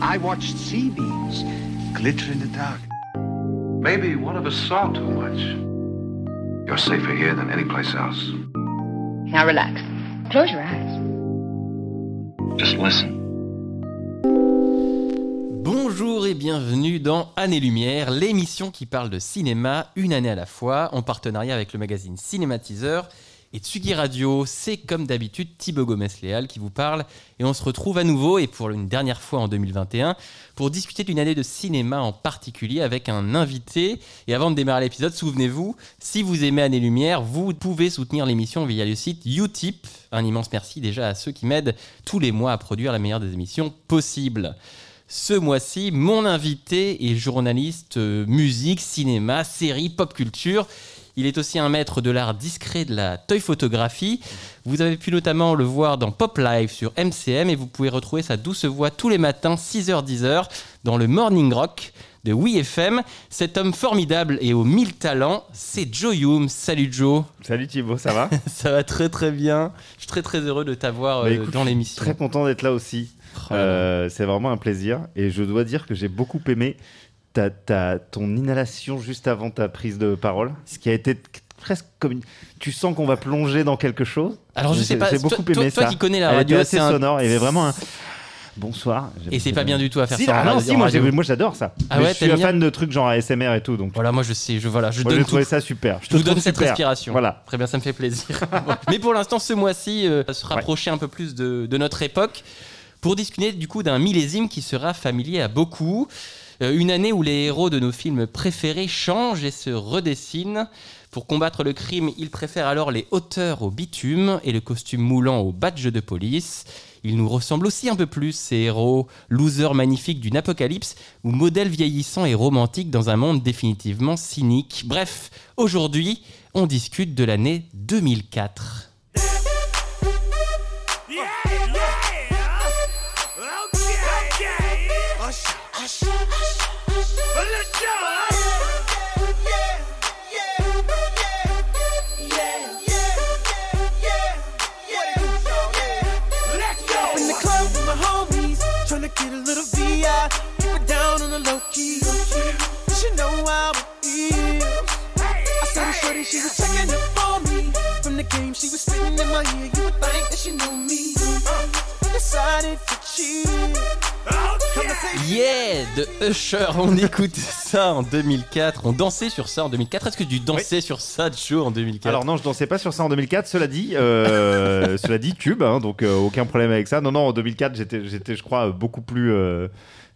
I watched sea beams glitter in the dark. Maybe one of us saw too much. You're safer here than any place else. Now relax. Close your eyes. Just listen. Bonjour et bienvenue dans Année Lumière, l'émission qui parle de cinéma une année à la fois, en partenariat avec le magazine Cinématiseur et Tsugi Radio. C'est comme d'habitude Thibaut Gomez-Léal qui vous parle et on se retrouve à nouveau et pour une dernière fois en 2021 pour discuter d'une année de cinéma en particulier avec un invité. Et avant de démarrer l'épisode, souvenez-vous, si vous aimez Année Lumière, vous pouvez soutenir l'émission via le site Utip. Un immense merci déjà à ceux qui m'aident tous les mois à produire la meilleure des émissions possibles. Ce mois-ci, mon invité est journaliste euh, musique, cinéma, série, pop culture. Il est aussi un maître de l'art discret de la toy photographie. Vous avez pu notamment le voir dans Pop Live sur MCM et vous pouvez retrouver sa douce voix tous les matins 6h-10h dans le Morning Rock de WeFM. Cet homme formidable et aux mille talents, c'est Joe Hume. Salut Joe. Salut Thibaut, ça va? Ça va très très bien. Je suis très très heureux de t'avoir Bah, euh, dans l'émission. Très content d'être là aussi. Oh. Euh, c'est vraiment un plaisir. Et je dois dire que j'ai beaucoup aimé ta, ta- ton inhalation juste avant ta prise de parole. Ce qui a été presque comme une... Tu sens qu'on va plonger dans quelque chose. Alors je sais pas, J'ai toi, beaucoup toi- aimé toi ça. qui connais la radio, c'est un- sonore. Il y avait vraiment un... Bonsoir. Et c'est pas bien du tout à faire Si, ça ah non, si, moi, j'adore ça. Ah ouais, je suis un fan de trucs genre ASMR et tout. Donc Voilà, moi je sais, je voilà, je moi, donne tout. ça super. Je vous donne trouve cette super. respiration. Voilà. Très bien, ça me fait plaisir. Bon. Mais pour l'instant, ce mois-ci, euh, se rapprocher un peu plus de, de notre époque pour discuter du coup d'un millésime qui sera familier à beaucoup. Euh, une année où les héros de nos films préférés changent et se redessinent. Pour combattre le crime, ils préfèrent alors les hauteurs au bitume et le costume moulant au badge de police. Ils nous ressemblent aussi un peu plus, ces héros losers magnifiques d'une apocalypse ou modèles vieillissants et romantiques dans un monde définitivement cynique. Bref, aujourd'hui, on discute de l'année 2004. De Usher, on écoute ça en 2004, on dansait sur ça en 2004. Est-ce que tu dansais sur ça, Joe, en 2004 Alors non, je dansais pas sur ça en 2004. Cela dit, euh, cela dit, tube, hein, donc euh, aucun problème avec ça. Non, non, en 2004, j'étais, j'étais, je crois, beaucoup plus euh,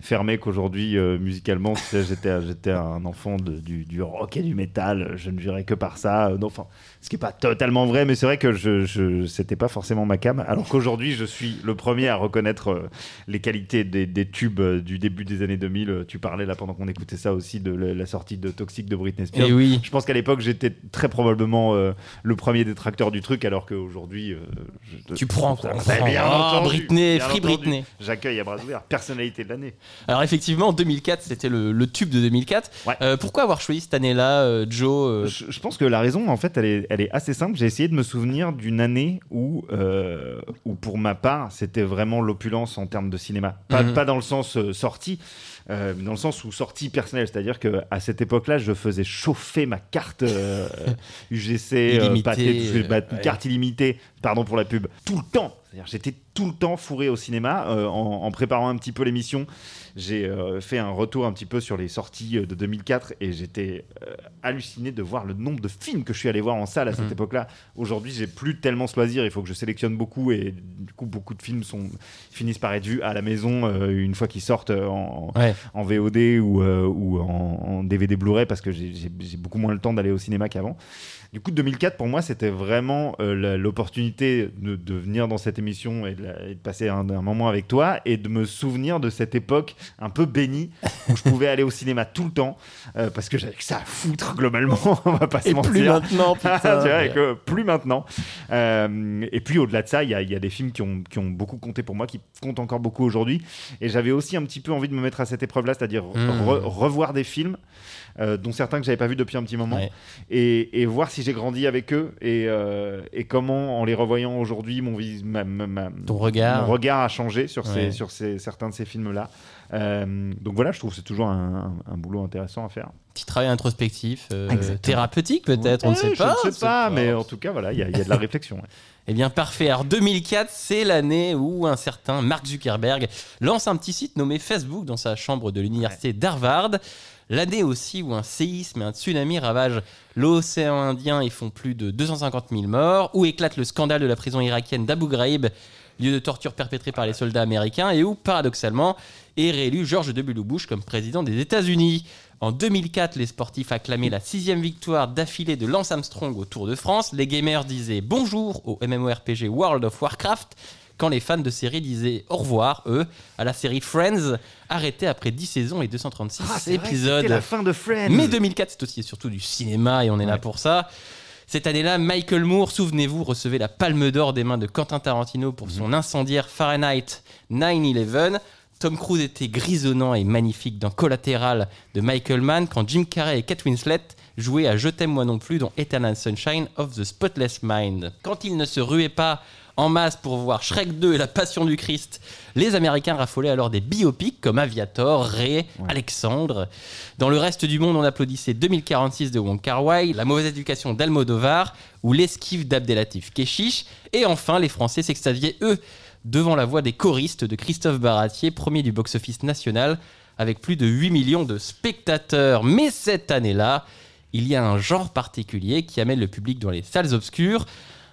fermé qu'aujourd'hui euh, musicalement. J'étais, j'étais un enfant de- du, du rock et du métal. Je ne jurais que par ça. Euh, non, enfin, ce qui est pas totalement vrai, mais c'est vrai que je, je c'était pas forcément ma cam. Alors qu'aujourd'hui, je suis le premier à reconnaître euh, les qualités des, des tubes euh, du début des années 2000. Euh, Tu parlais là pendant qu'on écoutait ça aussi de la, sortie de Toxic de Britney Spears. Eh oui. Je pense qu'à l'époque, j'étais très probablement euh, le premier détracteur du truc, alors qu'aujourd'hui. euh, je- Tu prends, quoi. Prend. bien Ah, entendu, Britney, bien free entendu. Britney. J'accueille à bras ouverts. Personnalité de l'année. Alors effectivement, en 2004, c'était le, le tube de 2004. Ouais. Euh, pourquoi avoir choisi cette année-là, Joe Je, je pense que la raison, en fait, elle est, elle est assez simple. J'ai essayé de me souvenir d'une année où, euh, où, pour ma part, c'était vraiment l'opulence en termes de cinéma. Pas, Mhm. pas dans le sens euh, sortie, euh, mais dans le sens où sortie personnelle. C'est-à-dire qu'à cette époque-là, je faisais chauffer ma carte euh, UGC, Illimitée, pâté, tout ce- bah, ouais. carte illimitée, pardon pour la pub, tout le temps. J'étais tout le temps fourré au cinéma euh, en, en préparant un petit peu l'émission. J'ai euh, fait un retour un petit peu sur les sorties euh, de 2004 et j'étais euh, halluciné de voir le nombre de films que je suis allé voir en salle à cette Mhm. époque-là. Aujourd'hui, j'ai plus tellement ce loisir. Il faut que je sélectionne beaucoup et du coup, beaucoup de films sont, finissent par être vus à la maison une fois qu'ils sortent en, Ouais. en VOD ou, ou en, en DVD Blu-ray parce que j'ai beaucoup moins le temps d'aller au cinéma qu'avant. Du coup, 2004, pour moi, c'était vraiment euh, l'opportunité de, de venir dans cette émission et de, la- et de passer un, un moment avec toi et de me souvenir de cette époque un peu bénie où je pouvais aller au cinéma tout le temps euh, parce que j'avais que ça à foutre globalement, on va pas se Et mentir. plus maintenant, putain. Tu vois, et que plus maintenant. Euh, et puis au-delà de ça, il y, a- il y a des films qui ont, qui ont beaucoup compté pour moi, qui comptent encore beaucoup aujourd'hui. Et j'avais aussi un petit peu envie de me mettre à cette épreuve-là, c'est-à-dire Mm. re- revoir des films euh, dont certains que j'avais pas vus depuis un petit moment, Ouais. et, et voir si j'ai grandi avec eux et, euh, et comment, en les revoyant aujourd'hui, mon, vis- ma- ma- ma- Ton regard. mon regard a changé sur, ces, Ouais. sur ces, certains de ces films-là. Euh, donc voilà, je trouve que c'est toujours un, un- un boulot intéressant à faire. Petit travail introspectif, euh, thérapeutique peut-être, on ne sait je pas. ne on sais pas, mais en tout cas, voilà, il y, a- il y a de la réflexion. ouais. Eh bien, parfait. Alors, 2004, c'est l'année où un certain Mark Zuckerberg lance un petit site nommé Facebook dans sa chambre de l'université d'Harvard. L'année aussi où un séisme et un tsunami ravagent l'océan Indien et font plus de 250 000 morts, où éclate le scandale de la prison irakienne d'Abu Ghraib, lieu de torture perpétré par les soldats américains, et où, paradoxalement, est réélu George W. Bush comme président des États-Unis. En 2004, les sportifs acclamaient la sixième victoire d'affilée de Lance Armstrong au Tour de France. Les gamers disaient bonjour au MMORPG World of Warcraft, quand les fans de série disaient au revoir, eux, à la série Friends, arrêtée après 10 saisons et 236 Ah, c'est vrai, épisodes. C'était la fin de Friends. Mais 2004, c'est aussi et surtout du cinéma et on est là pour ça. Cette année-là, Michael Moore, souvenez-vous, recevait la palme d'or des mains de Quentin Tarantino pour son incendiaire Fahrenheit 9-11. Tom Cruise était grisonnant et magnifique dans Collateral de Michael Mann quand Jim Carrey et Kate Winslet jouaient à Je t'aime moi non plus dans Eternal Sunshine of the Spotless Mind. Quand ils ne se ruaient pas en masse pour voir Shrek 2 et la Passion du Christ, les Américains raffolaient alors des biopics comme Aviator, Ray, Alexandre. Dans le reste du monde, on applaudissait 2046 de Wong Kar Wai, La mauvaise éducation d'Almodovar ou L'esquive d'Abdelatif Keshish. Et enfin, les Français s'extasiaient, eux, devant la voix des choristes de Christophe Baratier, premier du box-office national, avec plus de 8 millions de spectateurs. Mais cette année-là, il y a un genre particulier qui amène le public dans les salles obscures.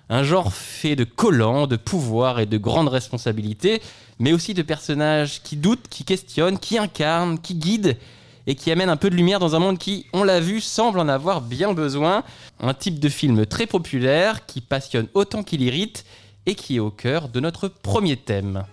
Un genre fait de collants, de pouvoirs et de grandes responsabilités, mais aussi de personnages qui doutent, qui questionnent, qui incarnent, qui guident et qui amènent un peu de lumière dans un monde qui, on l'a vu, semble en avoir bien besoin. Un type de film très populaire, qui passionne autant qu'il irrite et qui est au cœur de notre premier thème.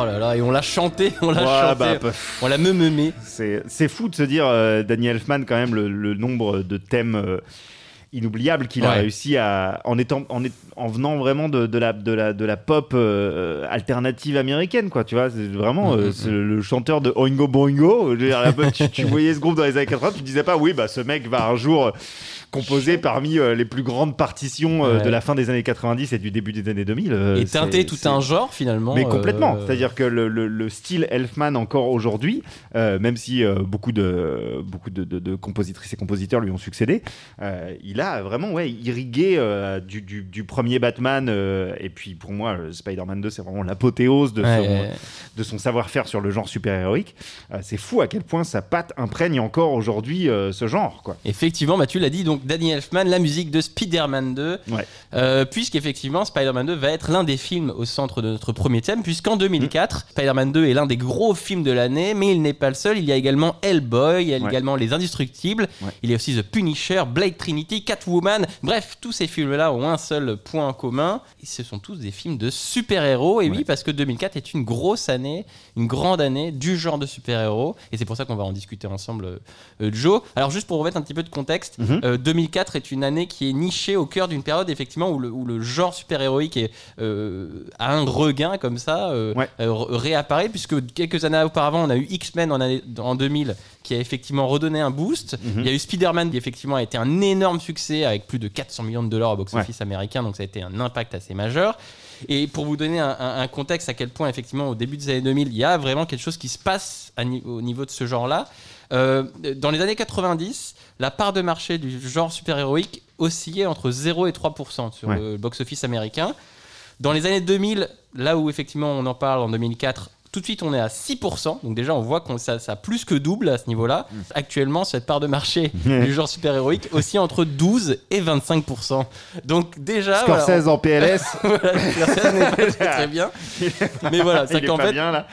Oh là là, et on l'a chanté, on l'a Ouais, chanté, bah, on l'a meumé. c'est fou de se dire, euh, Danny Elfman, quand même, le, le nombre de thèmes euh, inoubliables qu'il a réussi à. En, étant, en, est- en venant vraiment de, de la, de, la, de la pop euh, alternative américaine, quoi. Tu vois, c'est vraiment Mm, mm, c'est le, le chanteur de Oingo Boingo. Tu voyais ce groupe dans les années 80, tu disais pas, oui, bah ce mec va un jour composer parmi euh, les plus grandes partitions euh, Ouais. de la fin des années 90 et du début des années 2000. euh, et teinter c'est- tout un genre finalement. mais complètement. euh, C'est-à-dire que le, le- le style Elfman encore aujourd'hui, euh, même si euh, beaucoup de beaucoup de, de- de compositrices et compositeurs lui ont succédé, euh, il a vraiment ouais irrigué euh, du, du- du premier Batman euh, et puis pour moi Spider-Man 2 c'est vraiment l'apothéose de, ouais, son, ouais. de son savoir-faire sur le genre super-héroïque. Euh, c'est fou à quel point sa patte imprègne encore aujourd'hui euh, ce genre quoi. Effectivement, bah, tu l'as dit, donc Danny Elfman, la musique de Spider-Man 2, Ouais. euh, puisqu'effectivement Spider-Man 2 va être l'un des films au centre de notre premier thème, puisqu'en 2004, Spider-Man 2 est l'un des gros films de l'année, mais il n'est pas le seul, il y a également Hellboy, il y a Ouais. également Les Indestructibles, Ouais. il y a aussi The Punisher, Blade Trinity, Catwoman, bref, tous ces films-là ont un seul point en commun, ce sont tous des films de super-héros, et oui, parce que 2004 est une grosse année, une grande année du genre de super-héros, et c'est pour ça qu'on va en discuter ensemble, euh, Joe. Alors juste pour remettre un petit peu de contexte, euh, 2004 est une année qui est nichée au cœur d'une période effectivement où le, où le genre super-héroïque est, euh, a un regain comme ça, euh, Ouais. euh, réapparaît, puisque quelques années auparavant, on a eu X-Men en, année- en 2000 qui a effectivement redonné un boost. Mhm. Il y a eu Spider-Man qui effectivement a été un énorme succès avec plus de 400 millions de dollars au box-office américain, donc ça a été un impact assez majeur. Et pour vous donner un, un- un contexte à quel point, effectivement, au début des années 2000, il y a vraiment quelque chose qui se passe à ni- au niveau de ce genre-là. Euh, dans les années 90, la part de marché du genre super-héroïque oscillait entre 0 et 3% sur Ouais. le box-office américain. Dans les années 2000, là où effectivement on en parle en 2004, tout de suite, on est à 6%. Donc déjà, on voit qu'on ça, ça a plus que double à ce niveau-là. Mm. Actuellement, cette part de marché du genre super-héroïque aussi entre 12 et 25%. Donc déjà, voilà, Scorsese en PLS. voilà, Scorsese n'est pas très, bien. Mais voilà, Il c'est est qu'en fait, bien là.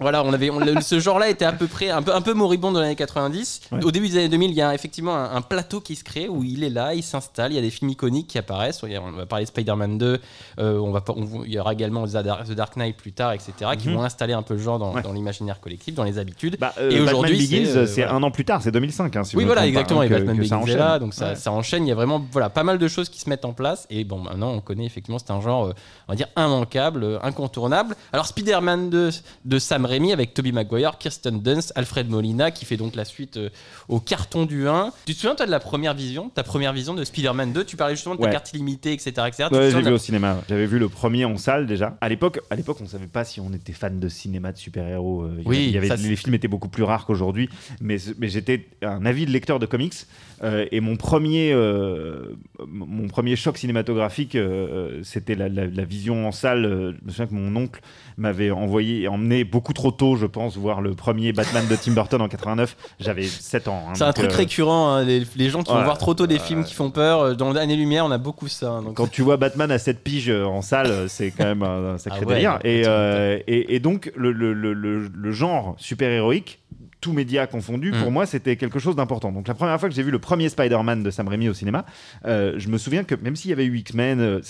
Voilà, on avait, on- le- ce genre-là était à peu près un peu, un peu moribond dans les années 90. Ouais. Au début des années 2000, il y a effectivement un, un plateau qui se crée où il est là, il s'installe. Il y a des films iconiques qui apparaissent. On va parler de Spider-Man 2. euh, on va, on- il y aura également The Dark, Knight plus tard, etc. qui Mhm. vont installer un peu le genre dans, Ouais. dans l'imaginaire collectif, dans les habitudes. Bah, euh, Et aujourd'hui, Begins, c'est, euh, un an plus tard, c'est 2005. Hein, si oui, voilà, pas, exactement. hein, et Batman Begins est là, donc ça, Ouais. ça enchaîne. Il y a vraiment voilà, pas mal de choses qui se mettent en place. Et bon, maintenant, on connaît effectivement, c'est un genre, euh, on va dire, immanquable, incontournable. Alors, Spider-Man 2 de Sam Raimi avec Tobey Maguire, Kirsten Dunst, Alfred Molina, qui fait donc la suite euh, au carton du 1. Tu te souviens, toi, de la première vision Ta première vision de Spider-Man 2 Tu parlais justement de ta Ouais. carte illimitée, etc. etc. Ouais, j'ai de vu au cinéma. J'avais vu le premier en salle déjà. À l'époque, à l'époque, on savait pas si on était fan de cinéma de super-héros. euh, Oui, avait- il y avait, ça, c'est- les films étaient beaucoup plus rares qu'aujourd'hui. Mais, mais j'étais un avide lecteur de comics. Euh, et mon premier, euh, mon premier choc cinématographique, euh, c'était la, la- la vision en salle. Euh, Je me souviens que mon oncle m'avait envoyé, emmené beaucoup trop tôt, je pense, voir le premier Batman de Tim Burton en 89. J'avais 7 ans. hein, C'est un truc euh, récurrent, hein, les, les gens qui vont voir trop tôt des films qui font peur. euh, Dans l'année-lumière, on a beaucoup ça. hein, donc- Quand tu vois Batman à 7 piges euh, en salle, euh, c'est quand même un, un sacré Ah ouais, délire. Et, euh, et, et donc, le, le- le- le- le genre super-héroïque, tout média confondu, Mm. pour moi, c'était quelque chose d'important. Donc, la première fois que j'ai vu le premier Spider-Man de Sam Raimi au cinéma, euh, je me souviens que même s'il y avait eu X-Men, euh,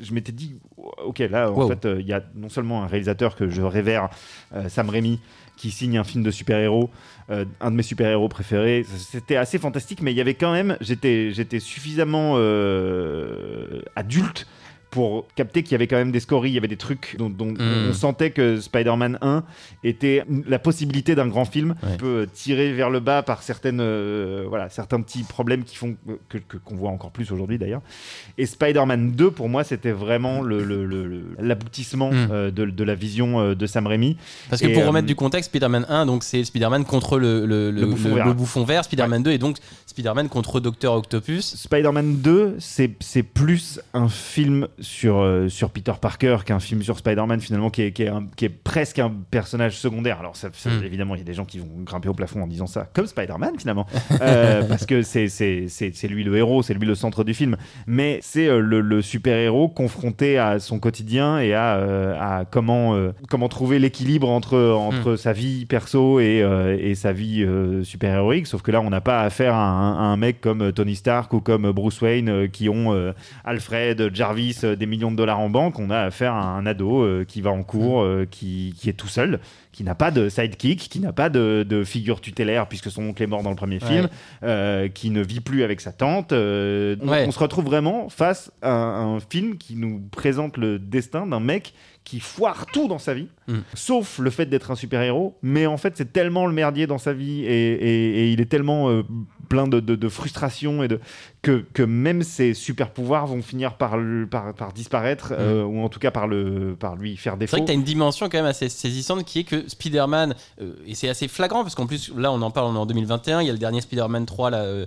je m'étais dit, ok, là, en Wow. fait, euh, il y a non seulement un réalisateur que je révère, euh, Sam Raimi, qui signe un film de super-héros, euh, un de mes super-héros préférés. C'était assez fantastique, mais il y avait quand même, j'étais, j'étais suffisamment euh, adulte pour capter qu'il y avait quand même des scories, il y avait des trucs dont, dont Mm. on sentait que Spider-Man 1 était la possibilité d'un grand film, Ouais. un peu tiré vers le bas par certaines, euh, voilà, certains petits problèmes qui font que, que- qu'on voit encore plus aujourd'hui d'ailleurs. Et Spider-Man 2, pour moi, c'était vraiment le- le- le- le- l'aboutissement Mm. euh, de, de la vision euh, de Sam Raimi. Parce que Et, pour remettre du contexte, Spider-Man 1, donc c'est Spider-Man contre le, bouffon vert. bouffon vert. Spider-Man 2 et donc Spider-Man contre Docteur Octopus. Spider-Man 2, c'est c'est plus un film sur, euh, sur Peter Parker qu'un film sur Spider-Man, finalement, qui est, qui, est un- qui est presque un personnage secondaire. Alors, ça, ça, Mm. évidemment, il y a des gens qui vont grimper au plafond en disant ça, comme Spider-Man, finalement, Euh, parce que c'est c'est- c'est- c'est lui le héros, c'est lui le centre du film. Mais c'est euh, le, le super-héros confronté à son quotidien et à, à comment, comment trouver l'équilibre entre, entre sa vie perso et, et sa vie super-héroïque. Sauf que là, on n'a pas affaire à un, à un mec comme Tony Stark ou comme Bruce Wayne qui ont Alfred, Jarvis, des millions de dollars en banque. On a affaire à un ado euh, qui va en cours, euh, qui, qui est tout seul, qui n'a pas de sidekick, qui n'a pas de, de figure tutélaire puisque son oncle est mort dans le premier Ouais. film, euh, qui ne vit plus avec sa tante. Euh, on- Ouais. on, se retrouve vraiment face à un, un film qui nous présente le destin d'un mec qui foire tout dans sa vie, Mm. sauf le fait d'être un super-héros, mais en fait c'est tellement le merdier dans sa vie et, et- et il est tellement euh, plein de, de, de frustration et de que, que même ses super-pouvoirs vont finir par, le- par, par disparaître euh, ou en tout cas par, le, par lui faire C'est défaut. vrai que tu as une dimension quand même assez saisissante qui est que Spider-Man, euh, et c'est assez flagrant parce qu'en plus, là on en parle, on est en 2021, il y a le dernier Spider-Man 3, là, euh,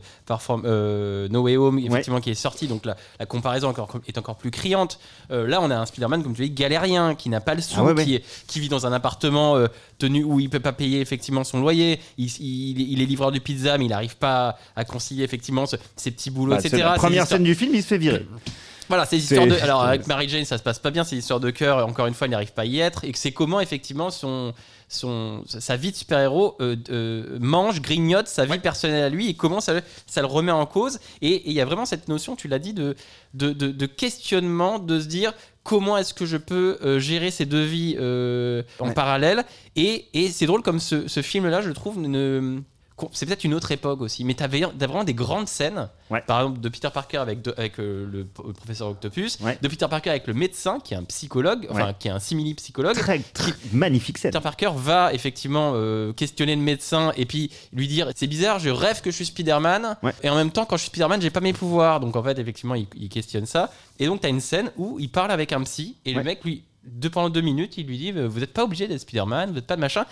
euh, No Way Home, effectivement, qui est sorti, donc la, la comparaison encore- est encore plus criante. Euh, là on a un Spider-Man, comme tu dis, galérien, qui n'a pas le sou, Ah ouais, ouais. qui, est- qui vit dans un appartement tenu où il peut pas payer effectivement son loyer, il, il- il est livreur de pizza, mais il n'arrive pas à concilier effectivement ce- ses petits boulots, Bah, etc. la première scène du film, il se fait virer. Voilà, des histoires de. Alors avec Mary Jane, ça se passe pas bien, des histoires de cœur. Encore une fois, il n'arrive pas à y être. Et que c'est comment effectivement son, son, sa vie de super-héros euh, euh, mange, grignote sa vie personnelle à lui et comment ça, le- ça le remet en cause. Et il y a vraiment cette notion, tu l'as dit, de, de, de- de questionnement, de se dire comment est-ce que je peux euh, gérer ces deux vies en Ouais. parallèle. Et, et c'est drôle comme ce, ce film-là, je trouve, ne. C'est peut-être une autre époque aussi, mais tu avais vraiment des grandes scènes, Ouais. par exemple de Peter Parker avec, de- avec euh, le, le professeur Octopus, Ouais. de Peter Parker avec le médecin qui est un psychologue, enfin Ouais. qui est un simili-psychologue. Très, très magnifique scène. Peter Parker va effectivement euh, questionner le médecin et puis lui dire c'est bizarre, je rêve que je suis Spider-Man et en même temps quand je suis Spider-Man j'ai pas mes pouvoirs donc en fait effectivement il, il questionne ça et donc t'as une scène où il parle avec un psy et le mec lui pendant deux minutes il lui dit vous êtes pas obligé d'être Spider-Man vous êtes pas de machin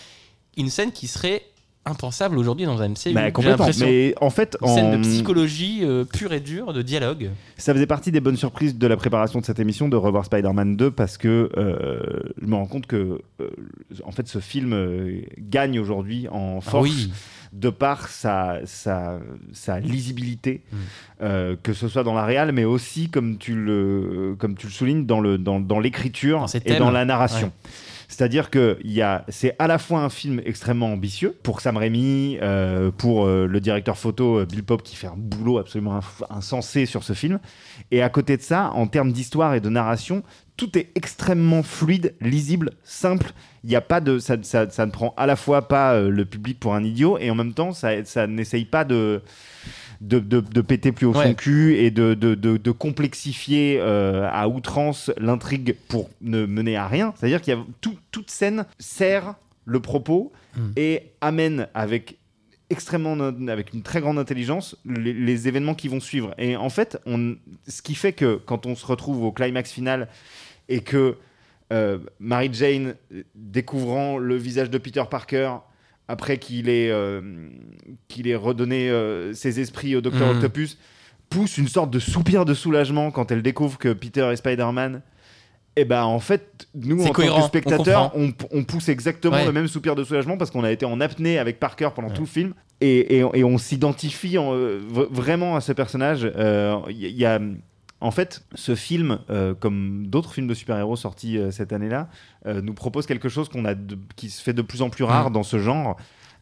une scène qui serait impensable aujourd'hui dans un MCU. Bah, complètement. Mais en fait, Une scène en- de psychologie euh, pure et dure, de dialogue. ça faisait partie des bonnes surprises de la préparation de cette émission de revoir Spider-Man 2 parce que euh, je me rends compte que euh, en fait ce film gagne aujourd'hui en Ah force oui. de par sa, sa, sa lisibilité, Mm. euh, que ce soit dans la réal, mais aussi comme tu le, comme tu le soulignes dans dans, dans l'écriture Dans ses et dans la narration. Ouais. C'est-à-dire que c'est à la fois un film extrêmement ambitieux pour Sam Raimi, euh, pour euh, le directeur photo euh, Bill Pope qui fait un boulot absolument insensé sur ce film, et à côté de ça, en termes d'histoire et de narration, tout est extrêmement fluide, lisible, simple. Il a pas de, ça, ça- ça ne prend à la fois pas le public pour un idiot, et en même temps, ça, ça n'essaye pas de de, de- de péter plus haut Ouais. son cul et de, complexifier euh, à outrance l'intrigue pour ne mener à rien. C'est-à-dire qu'il y a tout- toute scène sert le propos Mm. et amène avec extrêmement avec une très grande intelligence les, les événements qui vont suivre et en fait on, ce qui fait que quand on se retrouve au climax final et que euh, Mary Jane euh, découvrant le visage de Peter Parker après qu'il ait, euh, qu'il ait redonné euh, ses esprits au Docteur Mhm. Octopus pousse une sorte de soupir de soulagement quand elle découvre que Peter est Spider-Man et ben en fait nous en tant que spectateurs on, on pousse exactement Ouais. le même soupir de soulagement parce qu'on a été en apnée avec Parker pendant Ouais. tout le film et, et- et on s'identifie en, euh, vraiment à ce personnage Euh, il y, y a en fait, ce film, euh, comme d'autres films de super-héros sortis euh, cette année-là, euh, nous propose quelque chose qu'on a de- qui se fait de plus en plus rare Mm. dans ce genre.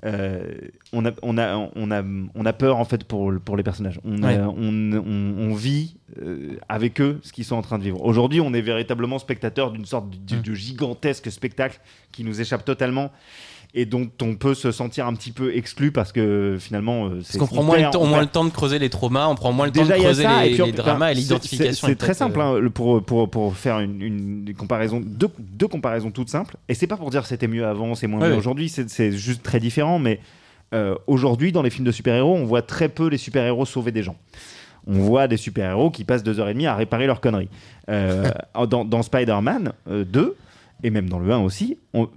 Euh, on, a, on, a, on, a, on a peur en fait pour, pour les personnages. On, a- Ouais. on, on- on vit euh, avec eux ce qu'ils sont en train de vivre. Aujourd'hui, on est véritablement spectateur d'une sorte de, Mm. de gigantesque spectacle qui nous échappe totalement et dont on peut se sentir un petit peu exclu parce que finalement, euh, Parce c'est qu'on prend moins, le temps, on moins le temps de creuser les traumas, on prend moins le temps de creuser ça, les, et puis, les enfin, dramas et l'identification. C'est très simple euh, hein, pour, pour, pour faire une, comparaison, deux, deux comparaisons toutes simples. Et c'est pas pour dire c'était mieux avant, c'est moins Ouais, bien ouais. aujourd'hui, c'est juste très différent. Mais euh, aujourd'hui, dans les films de super-héros, on voit très peu les super-héros sauver des gens. On voit des super-héros qui passent deux heures et demie à réparer leurs conneries. Euh, dans, dans Spider-Man euh, 2, et même dans le 1 aussi, on-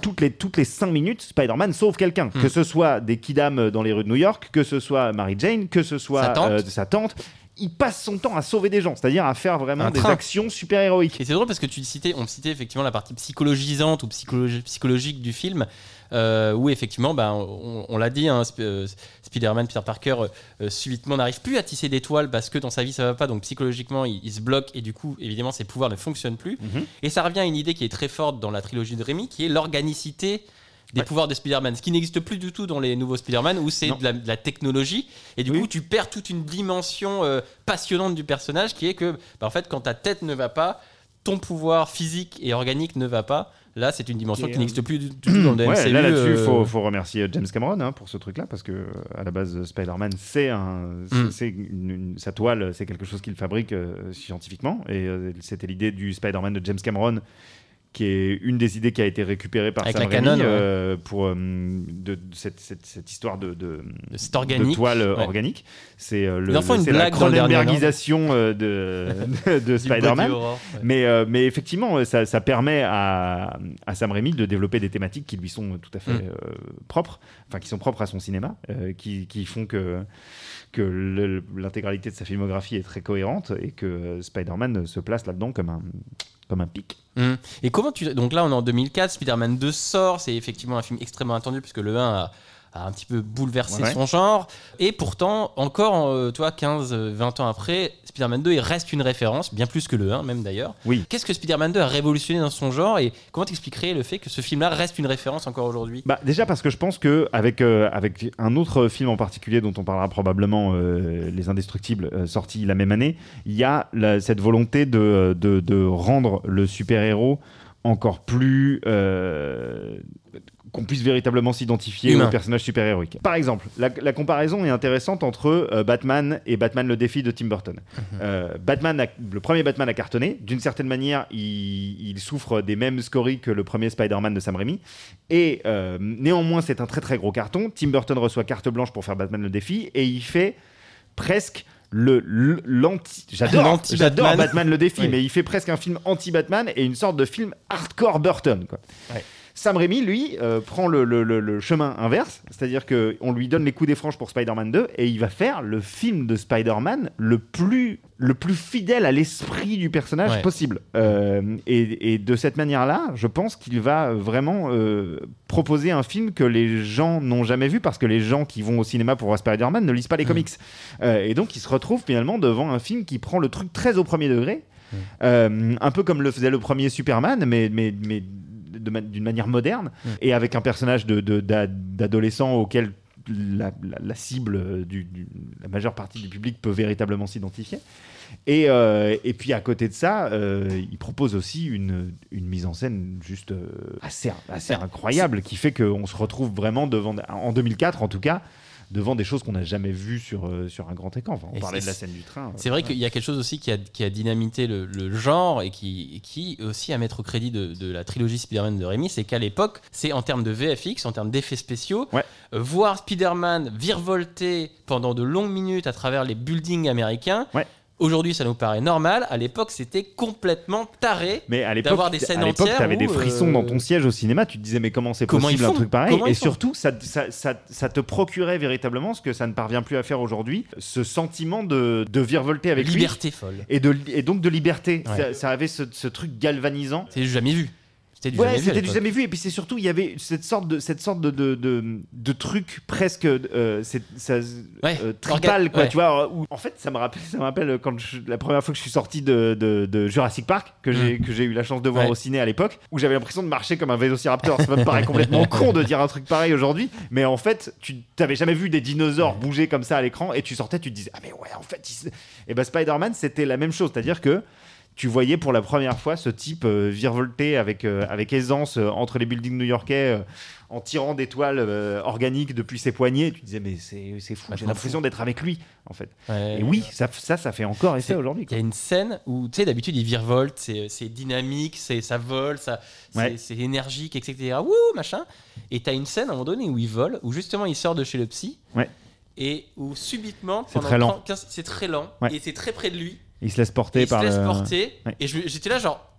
toutes les, toutes les 5 minutes, Spider-Man sauve quelqu'un. Hmm. Que ce soit des kidams dans les rues de New York, que ce soit Mary Jane, que ce soit Sa tante. euh, sa tante. Il passe son temps à sauver des gens, c'est-à-dire à faire vraiment des actions super-héroïques. Et c'est drôle parce que tu citais, on citait effectivement la partie psychologisante ou psychologi- psychologique du film, où effectivement, bah, on, on l'a dit, hein, Sp- euh, Spider-Man, Peter Parker, euh, euh, subitement n'arrive plus à tisser d'étoiles parce que dans sa vie ça va pas, donc psychologiquement il, il se bloque et du coup, évidemment, ses pouvoirs ne fonctionnent plus. Mhm. Et ça revient à une idée qui est très forte dans la trilogie de Rémi, qui est l'organicité des Ouais. pouvoirs de Spider-Man, ce qui n'existe plus du tout dans les nouveaux Spider-Man, où c'est de la, de la technologie, et du Oui. coup tu perds toute une dimension euh, passionnante du personnage, qui est que, bah, en fait, quand ta tête ne va pas, ton pouvoir physique et organique ne va pas. Là, c'est une dimension Et, qui euh, n'existe plus du tout dans le Ouais, là là-dessus, il euh, faut, faut remercier James Cameron hein, pour ce truc-là, parce que euh, à la base, Spider-Man, c'est un, Mm. c'est une- une- sa toile, c'est quelque chose qu'il fabrique euh, scientifiquement, et euh, c'était l'idée du Spider-Man de James Cameron, qui est une des idées qui a été récupérée par Avec Sam la Canon, ouais. euh, pour euh, de, de cette, cette- cette histoire de, de, C'est de organique. toile euh, Ouais. organique. C'est euh, le, la le non Cronenbergisation de, Spider-Man. ouais. Mais, mais effectivement, ça, ça permet à, à Sam Raimi de développer des thématiques qui lui sont tout à fait Mm. propres, enfin qui sont propres à son cinéma, qui, qui font que, l'intégralité de sa filmographie est très cohérente et que Spider-Man se place là-dedans comme un, comme un pic. Hum. Et comment tu. Donc là, on est en 2004, Spider-Man 2 sort, c'est effectivement un film extrêmement attendu, puisque le 1 a, a un petit peu bouleversé Ouais. son genre. Et pourtant, encore, euh, toi, 15, euh, 20 ans après, Spider-Man 2 il reste une référence, bien plus que le 1, même d'ailleurs. Oui. Qu'est-ce que Spider-Man 2 a révolutionné dans son genre et comment t'expliquerais le fait que ce film-là reste une référence encore aujourd'hui? Bah, déjà parce que je pense que avec, euh, avec un autre film en particulier dont on parlera probablement, euh, Les Indestructibles, euh, sorti la même année, il y a la- cette volonté de, de, de rendre le super-héros encore plus... euh, qu'on puisse véritablement s'identifier au personnage super-héroïque. Par exemple, la, la comparaison est intéressante entre euh, Batman et Batman le défi de Tim Burton. Euh, Batman a- le premier Batman a cartonné. D'une certaine manière, il, il souffre des mêmes scories que le premier Spider-Man de Sam Raimi. Et néanmoins, c'est un très très gros carton. Tim Burton reçoit carte blanche pour faire Batman le défi et il fait presque le l'anti. J'adore, Batman le défi, Oui. mais il fait presque un film anti-Batman et une sorte de film hardcore Burton. Quoi. Ouais. Sam Raimi, lui, euh, prend le, le- le- le chemin inverse, c'est-à-dire qu'on lui donne les coups des franges pour Spider-Man 2 et il va faire le film de Spider-Man le plus, le plus fidèle à l'esprit du personnage Ouais. possible. Euh, et, et de cette manière-là, je pense qu'il va vraiment euh, proposer un film que les gens n'ont jamais vu parce que les gens qui vont au cinéma pour voir Spider-Man ne lisent pas les Mm. comics. Et donc, il se retrouve finalement devant un film qui prend le truc très au premier degré. Euh, un peu comme le faisait le premier Superman, mais, mais, mais d'une manière moderne, Mm. et avec un personnage de- de- d'a- d'adolescent auquel la, la- la cible, du, du- la majeure partie du public peut véritablement s'identifier. Et, euh, et puis à côté de ça, euh, il propose aussi une, une mise en scène juste euh, assez, assez incroyable qui fait qu'on se retrouve vraiment devant, en 2004 en tout cas, devant des choses qu'on n'a jamais vues sur, euh, sur un grand écran. Enfin, on Et parlait de la scène du train. C'est vrai qu'il y a quelque chose aussi qui a, qui a dynamité le, le genre et qui, et qui aussi à mettre au crédit de, de la trilogie Spider-Man de Rémi, c'est qu'à l'époque, c'est en termes de VFX, en termes d'effets spéciaux, Ouais. euh, voir Spider-Man virevolter pendant de longues minutes à travers les buildings américains. Ouais. Aujourd'hui, ça nous paraît normal. À l'époque, c'était complètement taré. Mais à l'époque, d'avoir des scènes à l'époque, entières t'avais des où, frissons euh, dans ton siège au cinéma. Tu te disais mais comment c'est Comment possible un truc pareil Comment Et surtout, ça, ça, ça, ça te procurait véritablement ce que ça ne parvient plus à faire aujourd'hui, ce sentiment de, de virevolter avec lui liberté folle. et, de, et donc de liberté. Ouais. Ça, avait ce, ce truc galvanisant. C'est jamais vu. C'était du Ouais, jamais vu. c'était du jamais vu. Et puis c'est surtout, il y avait cette sorte de, cette sorte de, de, de, de truc presque euh, ça, Ouais, euh, tribal, quoi. ouais. Tu vois, où- en fait, ça me rappelle, ça me rappelle quand je- la première fois que je suis sorti de, de, Jurassic Park, que j'ai que j'ai eu la chance de voir Mm. Au ciné à l'époque, où j'avais l'impression de marcher comme un vélociraptor. Ça me paraît complètement con de dire un truc pareil aujourd'hui, mais en fait, tu t'avais jamais vu des dinosaures bouger comme ça à l'écran, et tu sortais, tu te disais ah mais ouais, en fait, il et ben Spider-Man, c'était la même chose, c'est-à-dire que tu voyais pour la première fois ce type euh, virevolter avec, euh, avec aisance euh, entre les buildings new-yorkais euh, en tirant des toiles organiques depuis ses poignets. Tu disais, mais c'est fou, Ouais, j'ai l'impression d'être avec lui, en fait. Ouais. Et oui, ça, ça, ça fait encore effet aujourd'hui. Il y a une scène où, tu sais, d'habitude, il virevolte, c'est dynamique, c'est- ça vole, ça, c'est Ouais. énergique, etc. Wouh, machin. Et t'as une scène à un moment donné où il vole, où justement il sort de chez le psy. Ouais. Et où subitement, C'est très lent. 30, 15 c'est très lent, Ouais. et c'est très près de lui. Il se laisse porter il se par laisse le... porter. Ouais. Et j'étais là, genre,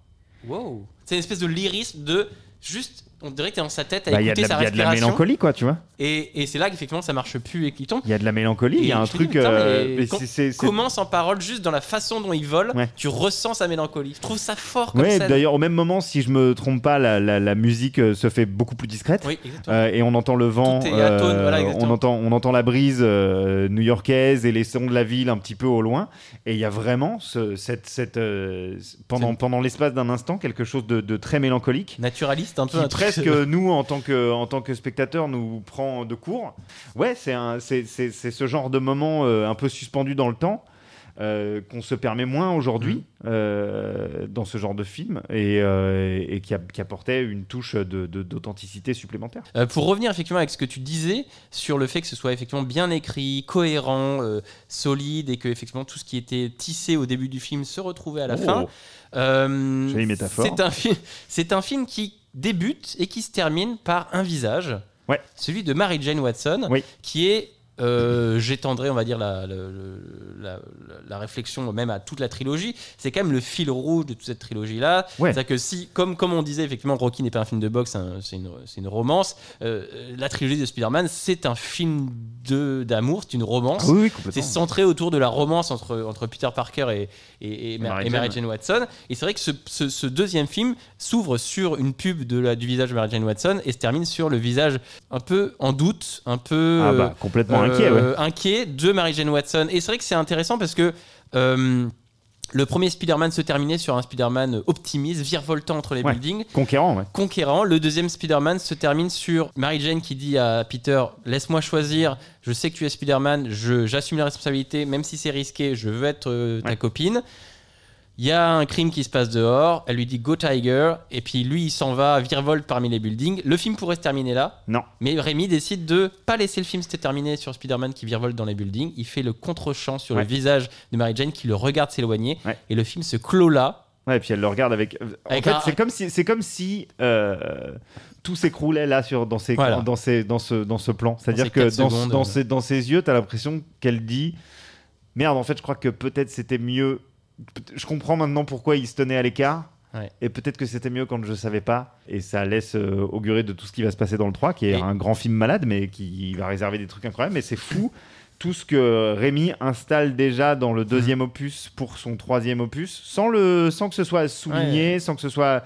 wow. C'est une espèce de lyrisme de juste, on dirait que t'es dans sa tête à Bah, écouter de la, sa il y a de la mélancolie, quoi, tu vois. Et, et c'est là qu'effectivement ça marche plus et qu'il tombe. Il y a de la mélancolie, il y a un dis, truc. putain, euh, mais Commence en parole juste dans la façon dont il vole, Ouais. tu ressens sa mélancolie. Je trouve ça fort comme Ouais, d'ailleurs, au même moment, si je me trompe pas, la, la- la musique euh, se fait beaucoup plus discrète. Oui. Euh, et on entend le vent, est atone, euh, voilà, on, entend, on entend la brise euh, new-yorkaise et les sons de la ville un petit peu au loin. Et il y a vraiment ce- cette, cette, euh, pendant, l'espace d'un instant quelque chose de, de très mélancolique. Naturaliste un peu. Un truc- presque nous en tant que en tant que spectateurs nous prend de court. Ouais, c'est un c'est ce genre de moment euh, un peu suspendu dans le temps. euh, qu'on se permet moins aujourd'hui Mm. euh, dans ce genre de film et, euh, et qui, a- qui apportait une touche de- de- d'authenticité supplémentaire. Pour revenir effectivement avec ce que tu disais sur le fait que ce soit effectivement bien écrit, cohérent, solide et que effectivement tout ce qui était tissé au début du film se retrouvait à la Oh. fin. C'est un, film, c'est un film qui débute et qui se termine par un visage, Ouais. celui de Mary Jane Watson, Oui. qui est, euh, j'étendrai on va dire la, le- le- la, la réflexion même à toute la trilogie, c'est quand même le fil rouge de toute cette trilogie-là. Ouais. C'est-à-dire que si, comme, comme on disait, effectivement, Rocky n'est pas un film de boxe, hein, c'est une, romance, euh, la trilogie de Spider-Man, c'est un film d'amour, c'est une romance. Ah oui, oui, C'est centré autour de la romance entre, entre Peter Parker et, et, et Mar- Mary et Mary Jane. Jane Watson. Et c'est vrai que ce, ce- ce deuxième film s'ouvre sur une pub de la, du visage de Mary Jane Watson et se termine sur le visage un peu en doute, un peu Ah bah, complètement inquiet, ouais. euh, inquiet de Mary Jane Watson. Et c'est vrai que c'est intéressant parce que euh, le premier Spider-Man se terminait sur un Spider-Man optimiste, virevoltant entre les Ouais. buildings Conquérant, ouais. conquérant. Le deuxième Spider-Man se termine sur Mary Jane qui dit à Peter Laisse-moi choisir, je sais que tu es Spider-Man, j'assume la responsabilité, même si c'est risqué, je veux être euh, ta Ouais. copine. Il y a un crime qui se passe dehors, elle lui dit Go Tiger, et puis lui il s'en va, virevolte parmi les buildings. Le film pourrait se terminer là, Non. mais Rémi décide de pas laisser le film se terminer sur Spider-Man qui virevolte dans les buildings. Il fait le contre-champ sur Ouais. le visage de Mary Jane qui le regarde s'éloigner, Ouais. et le film se clôt là. Ouais, et puis elle le regarde avec. En Avec fait, un- c'est comme si, c'est comme si euh, tout s'écroulait là sur dans ces, Voilà. dans ces, dans ce, dans ce plan. ces C'est-à-dire que dans, secondes, dans, euh. ses, dans ses yeux, t'as l'impression qu'elle dit merde. En fait, je crois que peut-être c'était mieux. Je comprends maintenant pourquoi il se tenait à l'écart. Ouais. Et peut-être que c'était mieux quand je savais pas. Et ça laisse euh, augurer de tout ce qui va se passer dans le 3, qui est Et- un grand film malade, mais qui va réserver des trucs incroyables. Mais c'est fou. Tout ce que Rémi installe déjà dans le deuxième opus pour son troisième opus, sans, le, sans que ce soit souligné, sans que ce soit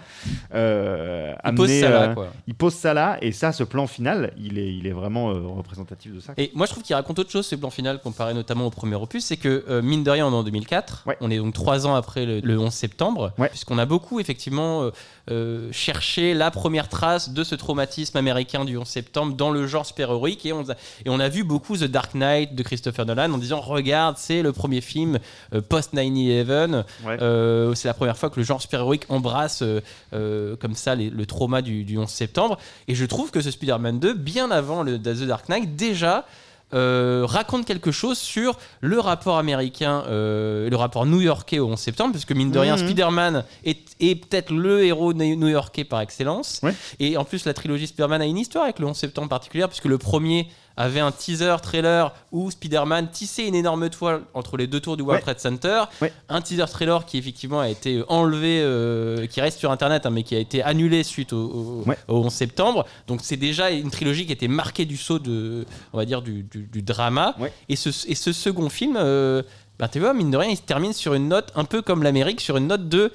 euh, Il pose amené, ça là, euh, quoi. il pose ça là, et ça, ce plan final, il est, il est vraiment euh, représentatif de ça. Et moi, je trouve qu'il raconte autre chose, ce plan final, comparé notamment au premier opus. C'est que, euh, mine de rien, on est en 2004. Ouais. On est donc trois ans après le, le 11 septembre. Ouais. Puisqu'on a beaucoup, effectivement, euh, cherché la première trace de ce traumatisme américain du 11 septembre dans le genre super-héroïque. Et on, a, et on a vu beaucoup The Dark Knight de Christopher Nolan en disant Regarde, c'est le premier film euh, post-9-11. Ouais. Euh, c'est la première fois que le genre super-héroïque embrasse comme ça les- le trauma du, du 11 septembre. Et je trouve que ce Spider-Man 2, bien avant le, The Dark Knight, déjà euh, raconte quelque chose sur le rapport américain, euh, le rapport new-yorkais au 11 septembre, parce que mine de rien, Mhm. Spider-Man est, est peut-être le héros new- new-yorkais par excellence. Ouais. Et en plus, la trilogie Spider-Man a une histoire avec le 11 septembre particulière, puisque le premier avait un teaser trailer où Spider-Man tissait une énorme toile entre les deux tours du World Ouais. Trade Center. Ouais. Un teaser trailer qui effectivement a été enlevé, euh, qui reste sur internet, hein, mais qui a été annulé suite au, au- Ouais. au 11 septembre. Donc c'est déjà une trilogie qui était marquée du saut de, on va dire, du, du- du drama. Et, ce, et ce second film, euh, ben, tu vois, mine de rien, il se termine sur une note un peu comme l'Amérique, sur une note de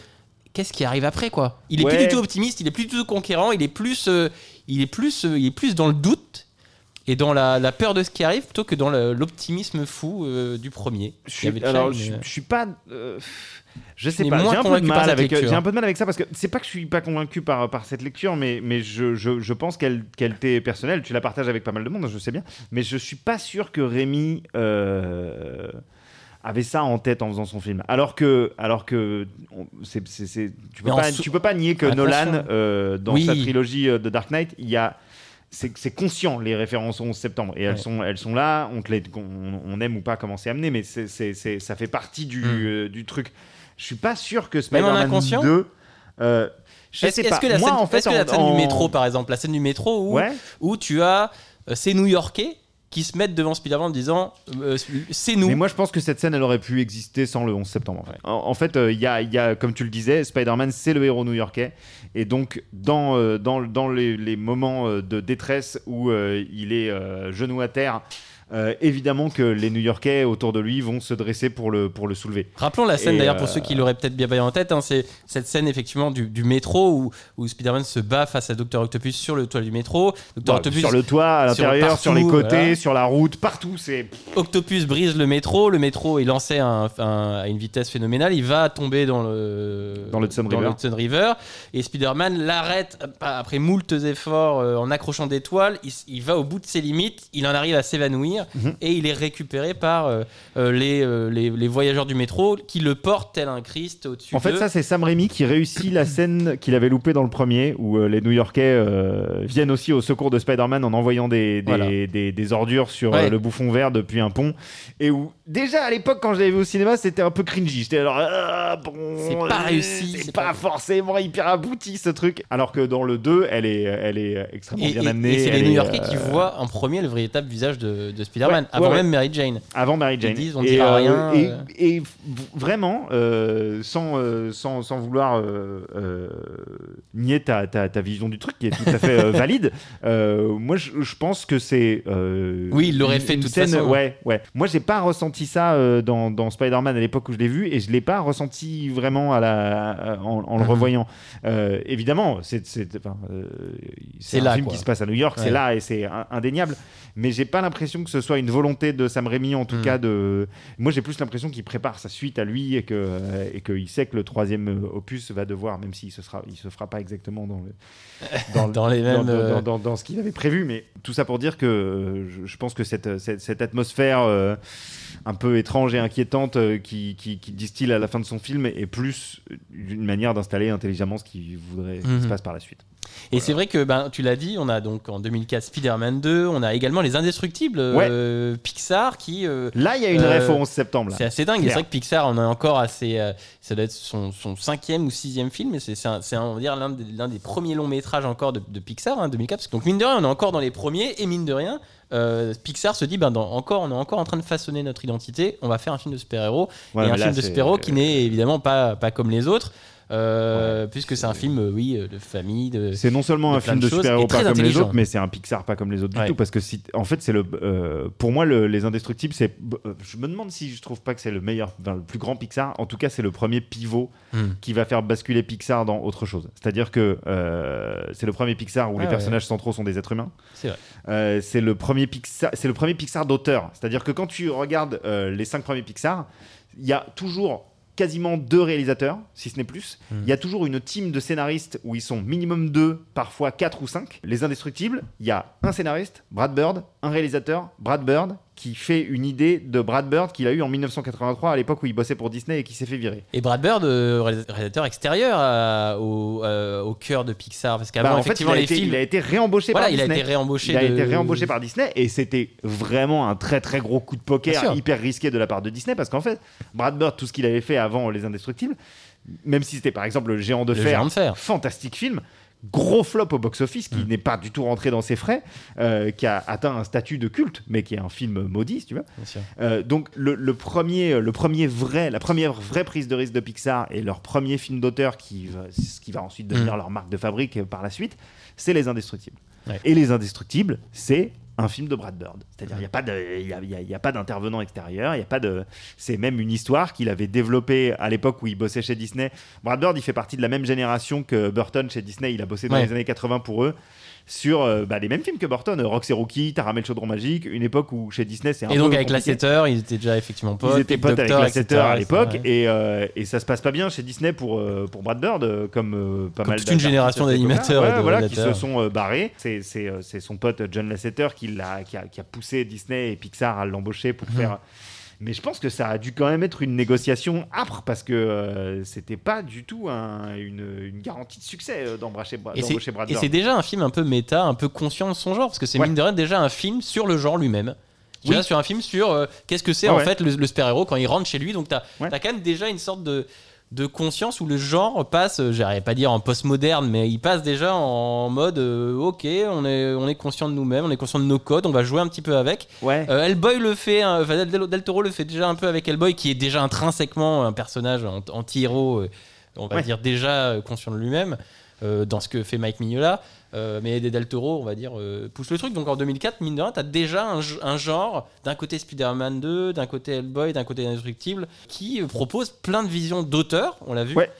qu'est-ce qui arrive après quoi. Il est Ouais. plus du tout optimiste, il est plus du tout conquérant, il est plus, euh, il est plus, euh, il est plus dans le doute et dans la, la peur de ce qui arrive plutôt que dans l'optimisme fou euh, du premier. Je y suis, avait déjà alors, une- je, je suis pas. euh, je sais pas. J'ai un peu de mal avec. un peu de mal avec ça parce que c'est pas que je suis pas convaincu par par cette lecture, mais mais je, je, je pense qu'elle qu'elle t'est personnelle. Tu la partages avec pas mal de monde, je sais bien. Mais je suis pas sûr que Rémi. euh, avait ça en tête en faisant son film. Alors que, alors que, on- tu peux Mais pas, tu peux pas nier que Attention. Nolan, euh, dans Oui. sa trilogie euh, de Dark Knight, il y a, c'est, conscient les références au 11 septembre et elles Ouais. sont, elles sont là. On, te les- on, on aime ou pas comment c'est amené, mais c'est, ça fait partie du, Mm. euh, du truc. Je suis pas sûr que en Spider-Man inconscient 2. euh, je Est-ce sais est-ce pas. que la Moi, scène, en fait, que la en- scène du en- métro, par exemple, la scène du métro où, Ouais. où tu as euh, ces New-Yorkais qui se mettent devant Spider-Man en disant euh, c'est nous. Mais moi, je pense que cette scène, elle aurait pu exister sans le 11 septembre. En fait, En- en fait, euh, il y, a, il y a, comme tu le disais, Spider-Man, c'est le héros new-yorkais. Et donc, dans, euh, dans, dans les, les moments de détresse où euh, il est euh, genou à terre, euh, évidemment que les New-Yorkais autour de lui vont se dresser pour le, pour le soulever. Rappelons la scène d'ailleurs euh, pour ceux qui l'auraient peut-être bien pas en tête, hein, c'est cette scène effectivement du, du métro où, où Spider-Man se bat face à Dr Octopus sur le toit du métro. Dr Voilà, Octopus, sur le toit, à l'intérieur, sur, les côtés, voilà. sur la route, partout. C'est Octopus brise le métro, le métro est lancé à, un- un- à une vitesse phénoménale, il va tomber dans le, Dans le Hudson River. Et Spider-Man l'arrête euh, après moultes efforts euh, en accrochant des toiles, il va au bout de ses limites, il en arrive à s'évanouir, Mhm. et il est récupéré par euh, euh, les, euh, les, les voyageurs du métro qui le portent tel un Christ au-dessus En fait, ça, c'est Sam Raimi qui réussit la scène qu'il avait loupée dans le premier, où euh, les New-Yorkais viennent aussi au secours de Spider-Man en envoyant des, des, Voilà. des- des ordures sur Ouais. le bouffon vert depuis un pont. Et où, déjà à l'époque, quand je l'avais vu au cinéma, c'était un peu cringy. J'étais alors, ah, bon, C'est pas réussi, C'est pas, pas- forcément hyper abouti ce truc. Alors que dans le 2, elle est, elle est extrêmement Et, bien et- amenée. et c'est les New-Yorkais qui voient en premier le véritable visage de, de Spider-Man, Ouais, avant ouais, même Mary Jane. Avant Mary Jane. Ils disent, on et, dira euh, rien, Et, euh. et vraiment, euh, sans, sans, sans vouloir nier ta, ta, ta vision du truc, qui est tout à fait valide, moi je, je pense que c'est. Oui, il l'aurait fait de une toute scène- façon. Ouais, ouais. Moi j'ai pas ressenti ça dans, dans Spider-Man à l'époque où je l'ai vu, et je l'ai pas ressenti vraiment à la, en, en le Mhm. revoyant. Euh, évidemment, c'est c'est enfin, euh, un là, film quoi. qui se passe à New York, Ouais. c'est là et c'est in- indéniable. Mais j'ai pas l'impression que ce soit une volonté de Sam Raimi en tout Mhm. cas de. Moi j'ai plus l'impression qu'il prépare sa suite à lui et que euh, et qu'il sait que le troisième euh, opus va devoir, même s'il se sera, il se fera pas exactement dans le dans, le- Dans les mêmes, dans- euh, dans- dans- ce qu'il avait prévu. Mais tout ça pour dire que je, je pense que cette, cette, cette atmosphère euh, un peu étrange et inquiétante euh, qui, qui, qui distille à la fin de son film est plus une manière d'installer intelligemment ce qu'il voudrait qu'il se Mhm. passe par la suite. Et c'est vrai que ben, tu l'as dit, on a donc en 2004 Spider-Man 2, on a également les Indestructibles euh, Pixar qui. euh, Là, il y a une Euh, ref au 11 septembre. c'est assez dingue. C'est vrai que Pixar, on a encore assez. euh, ça doit être son, son cinquième ou sixième film. Et c'est, on va dire l'un des, des premiers longs métrages encore de, de Pixar, hein, 2004. Parce que, donc mine de rien, on est encore dans les premiers. Et mine de rien, euh, Pixar se dit, ben, dans- encore, on est encore en train de façonner notre identité. On va faire un film de super-héros. Ouais, et un film de c'est- super-héros qui n'est évidemment pas, pas comme les autres. Euh, puisque c'est un film, euh, oui, euh, de famille. De... C'est non seulement un film de super-héros pas comme les autres, mais c'est un Pixar pas comme les autres Ouais. du tout. Parce que si, en fait, c'est le, euh, pour moi, le- Les Indestructibles, c'est. Je me demande si je trouve pas que c'est le meilleur, enfin, le plus grand Pixar. En tout cas, c'est le premier pivot Hmm. qui va faire basculer Pixar dans autre chose. C'est-à-dire que c'est le premier Pixar où Ah les ouais. personnages centraux sont des êtres humains. C'est vrai. C'est le premier Pixar, c'est le premier Pixar d'auteur. C'est-à-dire que quand tu regardes les cinq premiers Pixar, il y a toujours quasiment deux réalisateurs, si ce n'est plus. Hmm. Il y a toujours une team de scénaristes où ils sont minimum deux, parfois quatre ou cinq. Les Indestructibles, il y a un scénariste, Brad Bird, un réalisateur, Brad Bird, qui fait une idée de Brad Bird qu'il a eu en 1983 à l'époque où il bossait pour Disney et qui s'est fait virer. Et Brad Bird, euh, réalis- réalisateur extérieur à- au, euh, au cœur de Pixar, parce qu'avant, Bah, en fait, il effectivement, a, les été, films. il a été réembauché voilà, par il a Disney. été réembauché. Il a été réembauché par Disney et c'était vraiment un très très gros coup de poker hyper risqué de la part de Disney parce qu'en fait, Brad Bird, tout ce qu'il avait fait avant Les Indestructibles, même si c'était par exemple Le Géant de, Le fer, Géant de Fer. fantastique film, gros flop au box-office qui Mm. n'est pas du tout rentré dans ses frais, euh, qui a atteint un statut de culte, mais qui est un film maudit, si tu veux. Euh, donc le, le premier, le premier vrai, la première vraie prise de risque de Pixar et leur premier film d'auteur qui, va- ce qui va ensuite devenir Mm. leur marque de fabrique par la suite, c'est Les Indestructibles. Ouais. Et Les Indestructibles, c'est un film de Brad Bird. C'est-à-dire il n'y a pas de- il y a- y a- y a pas d'intervenant extérieur, il y a pas de, c'est même une histoire qu'il avait développée à l'époque où il bossait chez Disney. Brad Bird, il fait partie de la même génération que Burton chez Disney. Il a bossé dans Ouais. les années 80 pour eux sur euh, bah, les mêmes films que Burton, Rox et Rookie, Taramel Chaudron Magique, une époque où chez Disney c'est un Et peu donc, avec. Lasseter, ils étaient déjà effectivement potes. Ils étaient potes avec Lasseter à l'époque et, euh, et ça se passe pas bien chez Disney pour, euh, pour Brad Bird comme pas Comme mal toute une génération d'animateurs Ouais, voilà, qui se sont barrés. C'est, c'est, c'est son pote John Lasseter qui, l'a, qui, a, qui a poussé Disney et Pixar à l'embaucher pour Mhm. faire. Mais je pense que ça a dû quand même être une négociation âpre parce que euh, c'était pas du tout un- une, une garantie de succès euh, d'embaucher, Brad Et c'est déjà un film un peu méta, un peu conscient de son genre, parce que c'est Ouais. mine de rien déjà un film sur le genre lui-même. Oui. Déjà sur un film sur euh, qu'est-ce que c'est Ouais, en fait le, le super-héros quand il rentre chez lui. Donc Ouais. as quand même déjà une sorte de, de conscience où le genre passe, euh, j'arrive pas à dire en postmoderne, mais il passe déjà en mode euh, ok, on est, on est conscient de nous-mêmes, on est conscient de nos codes, on va jouer un petit peu avec. Ouais. Euh, Hellboy le fait, hein, enfin, Del, Del Toro le fait déjà un peu avec Hellboy, qui est déjà intrinsèquement un personnage ant- anti-héros, euh, on va Ouais. dire déjà conscient de lui-même, euh, dans ce que fait Mike Mignola. Euh, mais des Del Toro, on va dire, euh, pousse le truc. Donc en 2004, mine de rien, t'as déjà un, genre, d'un côté Spider-Man 2, d'un côté Hellboy, d'un côté Indestructible, qui euh, propose plein de visions d'auteurs, on l'a vu, Ouais.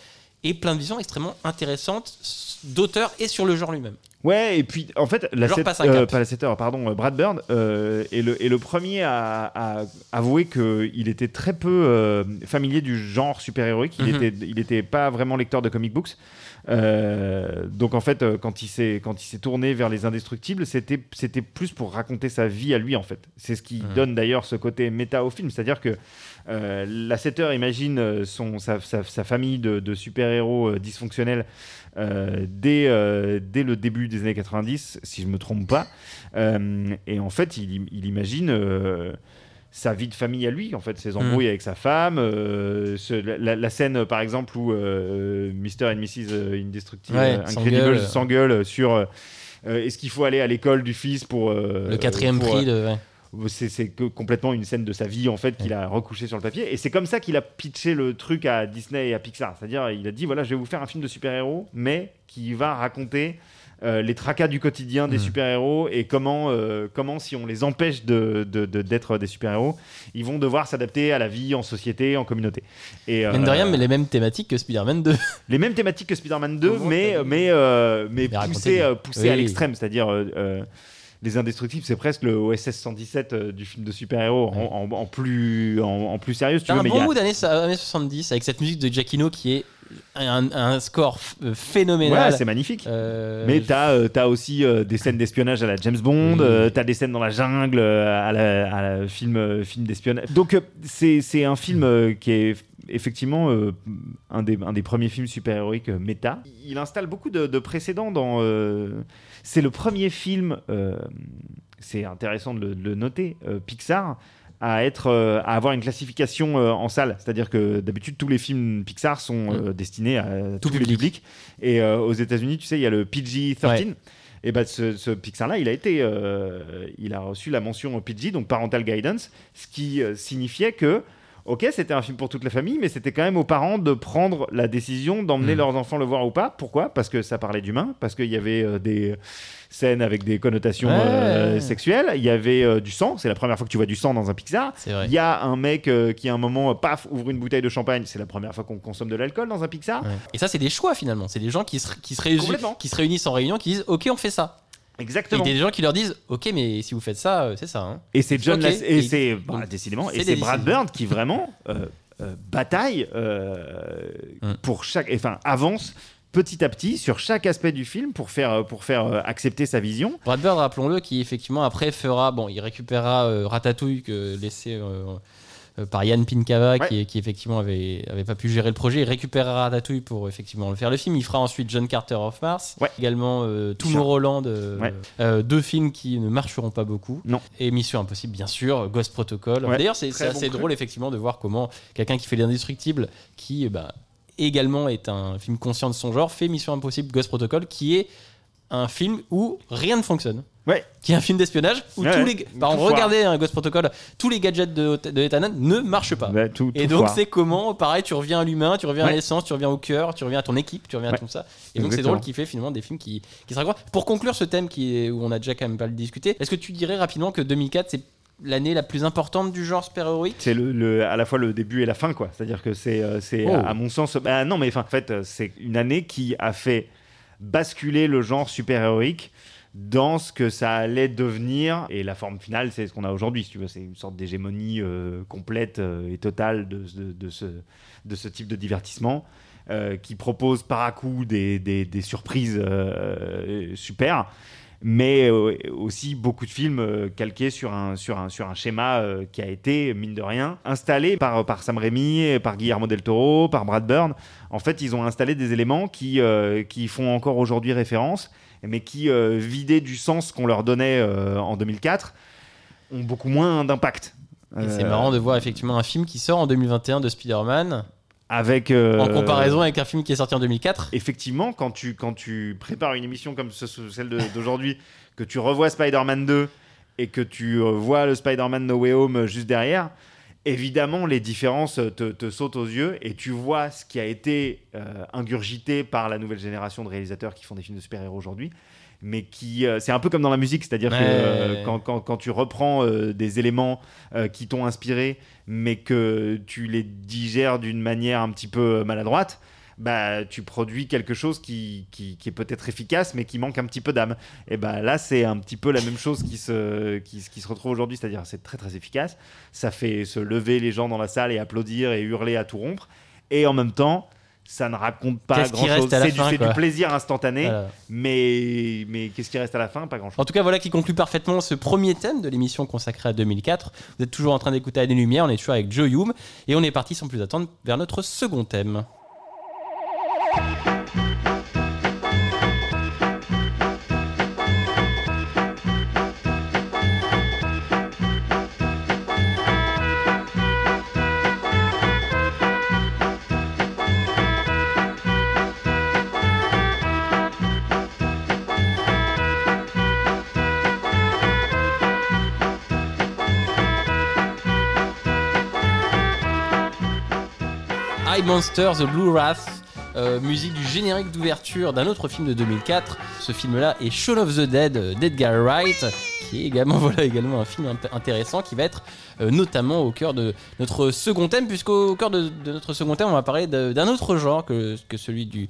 et plein de visions extrêmement intéressantes d'auteurs et sur le genre lui-même. Ouais, et puis en fait, la set- passe un euh, pas Lasseter, pardon, euh, Brad Bird euh, est, le, est le premier à, à avouer qu'il était très peu euh, familier du genre super-héroïque. Il Mhm. était, il était pas vraiment lecteur de comic books. Euh, donc en fait, euh, quand il s'est quand il s'est tourné vers les indestructibles, c'était c'était plus pour raconter sa vie à lui en fait. C'est ce qui Mhm. donne d'ailleurs ce côté méta au film, c'est-à-dire que euh, Lasseter imagine euh, son sa, sa- sa famille de, de super-héros dysfonctionnels dès, euh, dès le début des années 90, si je me trompe pas. Euh, et en fait, il, il imagine euh, sa vie de famille à lui, en fait, ses embrouilles avec sa femme, euh, ce- la, scène, euh, par exemple, où euh, Mr. and Mrs. Indestructible, Ouais, euh, sur euh, euh, est-ce qu'il faut aller à l'école du fils pour... euh, le quatrième pour, prix euh, de. ouais. C'est complètement une scène de sa vie en fait qu'il a recouché sur le papier et c'est comme ça qu'il a pitché le truc à Disney et à Pixar c'est-à-dire il a dit voilà je vais vous faire un film de super-héros mais qui va raconter euh, les tracas du quotidien des super-héros et comment, euh, comment si on les empêche de, de- de- d'être des super-héros, ils vont devoir s'adapter à la vie en société, en communauté. Et, Mine de euh, rien, mais les mêmes thématiques que Spider-Man 2. les mêmes thématiques que Spider-Man 2, Comment mais, mais, euh, mais poussées, euh, à l'extrême. C'est-à-dire, euh, euh, Les Indestructibles, c'est presque le OSS 117 euh, du film de super-héros, en, en- en plus, en, en plus sérieux. si tu veux, un mais bon il y a- mood années, années 70 avec cette musique de Giacchino qui est un, un score euh, phénoménal. Ouais, c'est magnifique. Euh, Mais t'as euh, t'as aussi euh, des scènes d'espionnage à la James Bond, euh, t'as des scènes dans la jungle euh, à la, à la film, euh, film d'espionnage. Donc euh, c'est c'est un film euh, qui est effectivement euh, un, des, un des premiers films super-héroïques euh, méta. Il installe beaucoup de, de précédents dans... euh, c'est le premier film, c'est intéressant de le, de le noter, Pixar à être à avoir une classification en salle. C'est-à-dire que d'habitude tous les films Pixar sont destinés à tout, Tout le public. et aux États-Unis tu sais il y a le PG-13 et bah, ce, ce Pixar-là, il a été, euh, il a reçu la mention PG, donc parental guidance, ce qui signifiait que Ok, c'était un film pour toute la famille, mais c'était quand même aux parents de prendre la décision d'emmener Mm. leurs enfants le voir ou pas. Pourquoi? Parce que ça parlait d'humain, parce qu'il y avait euh, des scènes avec des connotations Ouais. euh, sexuelles, il y avait euh, du sang, c'est la première fois que tu vois du sang dans un Pixar. Il y a un mec qui à un moment, paf, ouvre une bouteille de champagne, c'est la première fois qu'on consomme de l'alcool dans un Pixar. Ouais. Et ça, c'est des choix finalement. C'est des gens qui se, qui, se réunissent, Complètement. qui se réunissent en réunion, qui disent Ok, on fait ça. Et Exactement. des gens qui leur disent Ok, mais si vous faites ça, euh, c'est ça. hein. Et c'est John. Lass- et Et- c'est bah, décidément et c'est Brad. Bird qui vraiment euh, euh, bataille euh, Mm. pour chaque enfin avance petit à petit sur chaque aspect du film pour faire pour faire accepter sa vision. Brad Bird, rappelons-le, qui effectivement après fera, bon, il récupérera Ratatouille que laissé par Yann Pinkava, Ouais. qui, qui effectivement avait, avait pas pu gérer le projet. Il récupérera Ratatouille pour effectivement le faire le film. Il fera ensuite John Carter of Mars, Ouais. également euh. Tomorrowland, euh, Ouais. euh, deux films qui ne marcheront pas beaucoup. Non. Et Mission Impossible, bien sûr, Ghost Protocol. D'ailleurs, c'est Très c'est bon assez cru. drôle effectivement de voir comment quelqu'un qui fait l'indestructible, qui bah, également est un film conscient de son genre, fait Mission Impossible, Ghost Protocol, qui est un film où rien ne fonctionne. Ouais. Qui est un film d'espionnage où Ouais, tous les. Par exemple, regardez un Ghost Protocol, tous les gadgets de, de ne marchent pas. Bah, tout- Et tout donc, c'est comment, pareil, tu reviens à l'humain, tu reviens à l'essence, tu reviens au cœur, tu reviens à ton équipe, tu reviens à tout ça. Et donc, c'est drôle qu'il fait finalement des films qui, qui se raccrochent. Pour conclure ce thème qui est, où on a déjà quand même pas le discuté, est-ce que tu dirais rapidement que 2004, c'est l'année la plus importante du genre super-héroïque? C'est le, le- à la fois le début et la fin quoi. C'est-à-dire que c'est euh, c'est Oh. à, à mon sens bah, non mais enfin, en fait euh, c'est une année qui a fait basculer le genre super-héroïque dans ce que ça allait devenir. Et la forme finale c'est ce qu'on a aujourd'hui si tu veux. C'est une sorte d'hégémonie euh, complète euh, et totale de, de- ce, de ce type de divertissement euh, qui propose par à coup des, des- des surprises super mais euh, aussi beaucoup de films euh, calqués sur un, sur un, sur un schéma euh, qui a été, mine de rien, installé par, par Sam Raimi, par Guillermo del Toro, par Brad Bird. En fait, ils ont installé des éléments qui, qui font encore aujourd'hui référence, mais qui, vidés du sens qu'on leur donnait en 2004, ont beaucoup moins d'impact. C'est marrant de voir effectivement un film qui sort en 2021 de Spider-Man Avec, euh, en comparaison avec un film qui est sorti en 2004. effectivement, quand tu, quand tu prépares une émission comme ce- ce- celle d'aujourd'hui, que tu revois Spider-Man 2 et que tu euh, vois le Spider-Man No Way Home euh, juste derrière, évidemment, les différences euh, te, te sautent aux yeux et tu vois ce qui a été euh, ingurgité par la nouvelle génération de réalisateurs qui font des films de super-héros aujourd'hui. Mais qui, euh, c'est un peu comme dans la musique, c'est-à-dire que euh, quand, quand- quand tu reprends euh, des éléments qui t'ont inspiré, mais que tu les digères d'une manière un petit peu maladroite, bah, tu produis quelque chose qui, qui, qui est peut-être efficace, mais qui manque un petit peu d'âme. Et bah, là, c'est un petit peu la même chose qui se, qui, qui se retrouve aujourd'hui, c'est-à-dire c'est très très efficace. Ça fait se lever les gens dans la salle et applaudir et hurler à tout rompre. Et en même temps, ça ne raconte pas grand-chose. C'est du, plaisir instantané, Voilà. mais, mais qu'est-ce qui reste à la fin? Pas grand-chose. En tout cas, voilà qui conclut parfaitement ce premier thème de l'émission consacrée à 2004. Vous êtes toujours en train d'écouter Année Lumière, on est toujours avec Joe Hume, et on est parti sans plus attendre vers notre second thème. Monster, The Blue Wrath, euh, musique du générique d'ouverture d'un autre film de 2004. Ce film-là est Shaun of the Dead euh, d'Edgar Wright, qui est également, voilà, également un film intéressant qui va être euh, notamment au cœur de notre second thème, puisqu'au cœur de, notre second thème, on va parler d'un autre genre que, que celui du,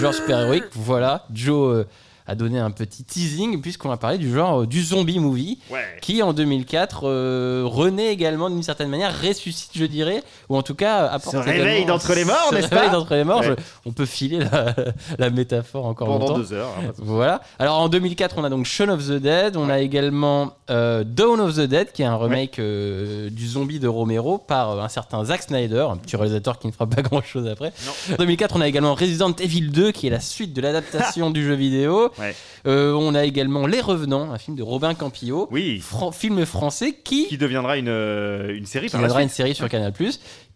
genre super-héroïque. Voilà, Joe a donné un petit teasing, puisqu'on va parler du genre euh, du zombie movie Ouais. qui en 2004 euh, renaît également d'une certaine manière, ressuscite je dirais, ou en tout cas apporte Se réveille d'entre les morts, n'est-ce pas d'entre les morts, Ouais. je- on peut filer la, la métaphore encore Pendant longtemps. deux heures. hein. Voilà. Alors en 2004, on a donc Shaun of the Dead, on a également euh, Dawn of the Dead, qui est un remake euh, du zombie de Romero par euh, un certain Zack Snyder, un petit réalisateur qui ne fera pas grand chose après. Non. En 2004, on a également Resident Evil 2, qui est la suite de l'adaptation du jeu vidéo. Ouais. Euh, on a également Les Revenants, un film de Robin Campillo, Oui. Fran- film français qui, Qui deviendra une, euh, une série qui par la viendra une série sur Canal+,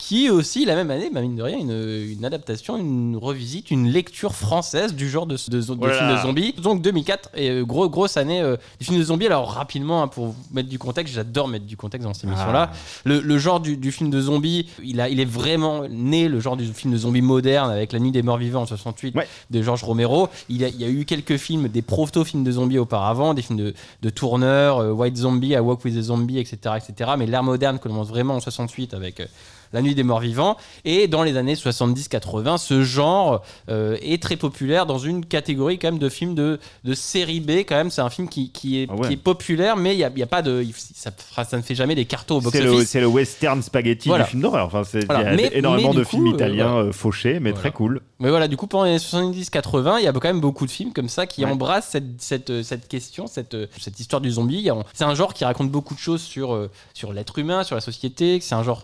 qui aussi, la même année, bah, mine de rien, une, une adaptation, une revisite, une lecture française du genre de, de, de Voilà. film de zombies. Donc 2004, et euh, gros, grosse année euh, du film de zombies. Alors rapidement, hein, pour vous mettre du contexte, j'adore mettre du contexte dans cette émission-là. Ah. Le, le genre du, du film de zombies, il, a, il est vraiment né, le genre du film de zombies moderne, avec La Nuit des Morts Vivants en 68 Ouais. de Georges Romero. Il y, a, il y a eu quelques films, des proto-films de zombies auparavant, des films de, de tourneurs, euh, White Zombie, I Walk with a Zombie, etc. etc. Mais l'ère moderne commence vraiment en 68 avec euh, La Nuit des Morts Vivants. Et dans les années 70-80, ce genre euh, est très populaire dans une catégorie quand même de films de, de série B. Quand même, c'est un film qui, qui est, Ah ouais. qui est populaire, mais il a, y a pas de. Ça, ne fait jamais des cartons au box-office. c'est le western spaghetti Voilà. du film d'horreur. Enfin, c'est- Voilà. Il y a Mais- énormément mais de films coup, euh, italiens euh, fauchés, mais Voilà. très cool. Mais voilà, du coup, pendant les 70-80, il y a quand même beaucoup de films comme ça qui Ouais. embrassent cette, cette, cette question, cette, cette histoire du zombie. C'est un genre qui raconte beaucoup de choses sur, sur l'être humain, sur la société. C'est un genre,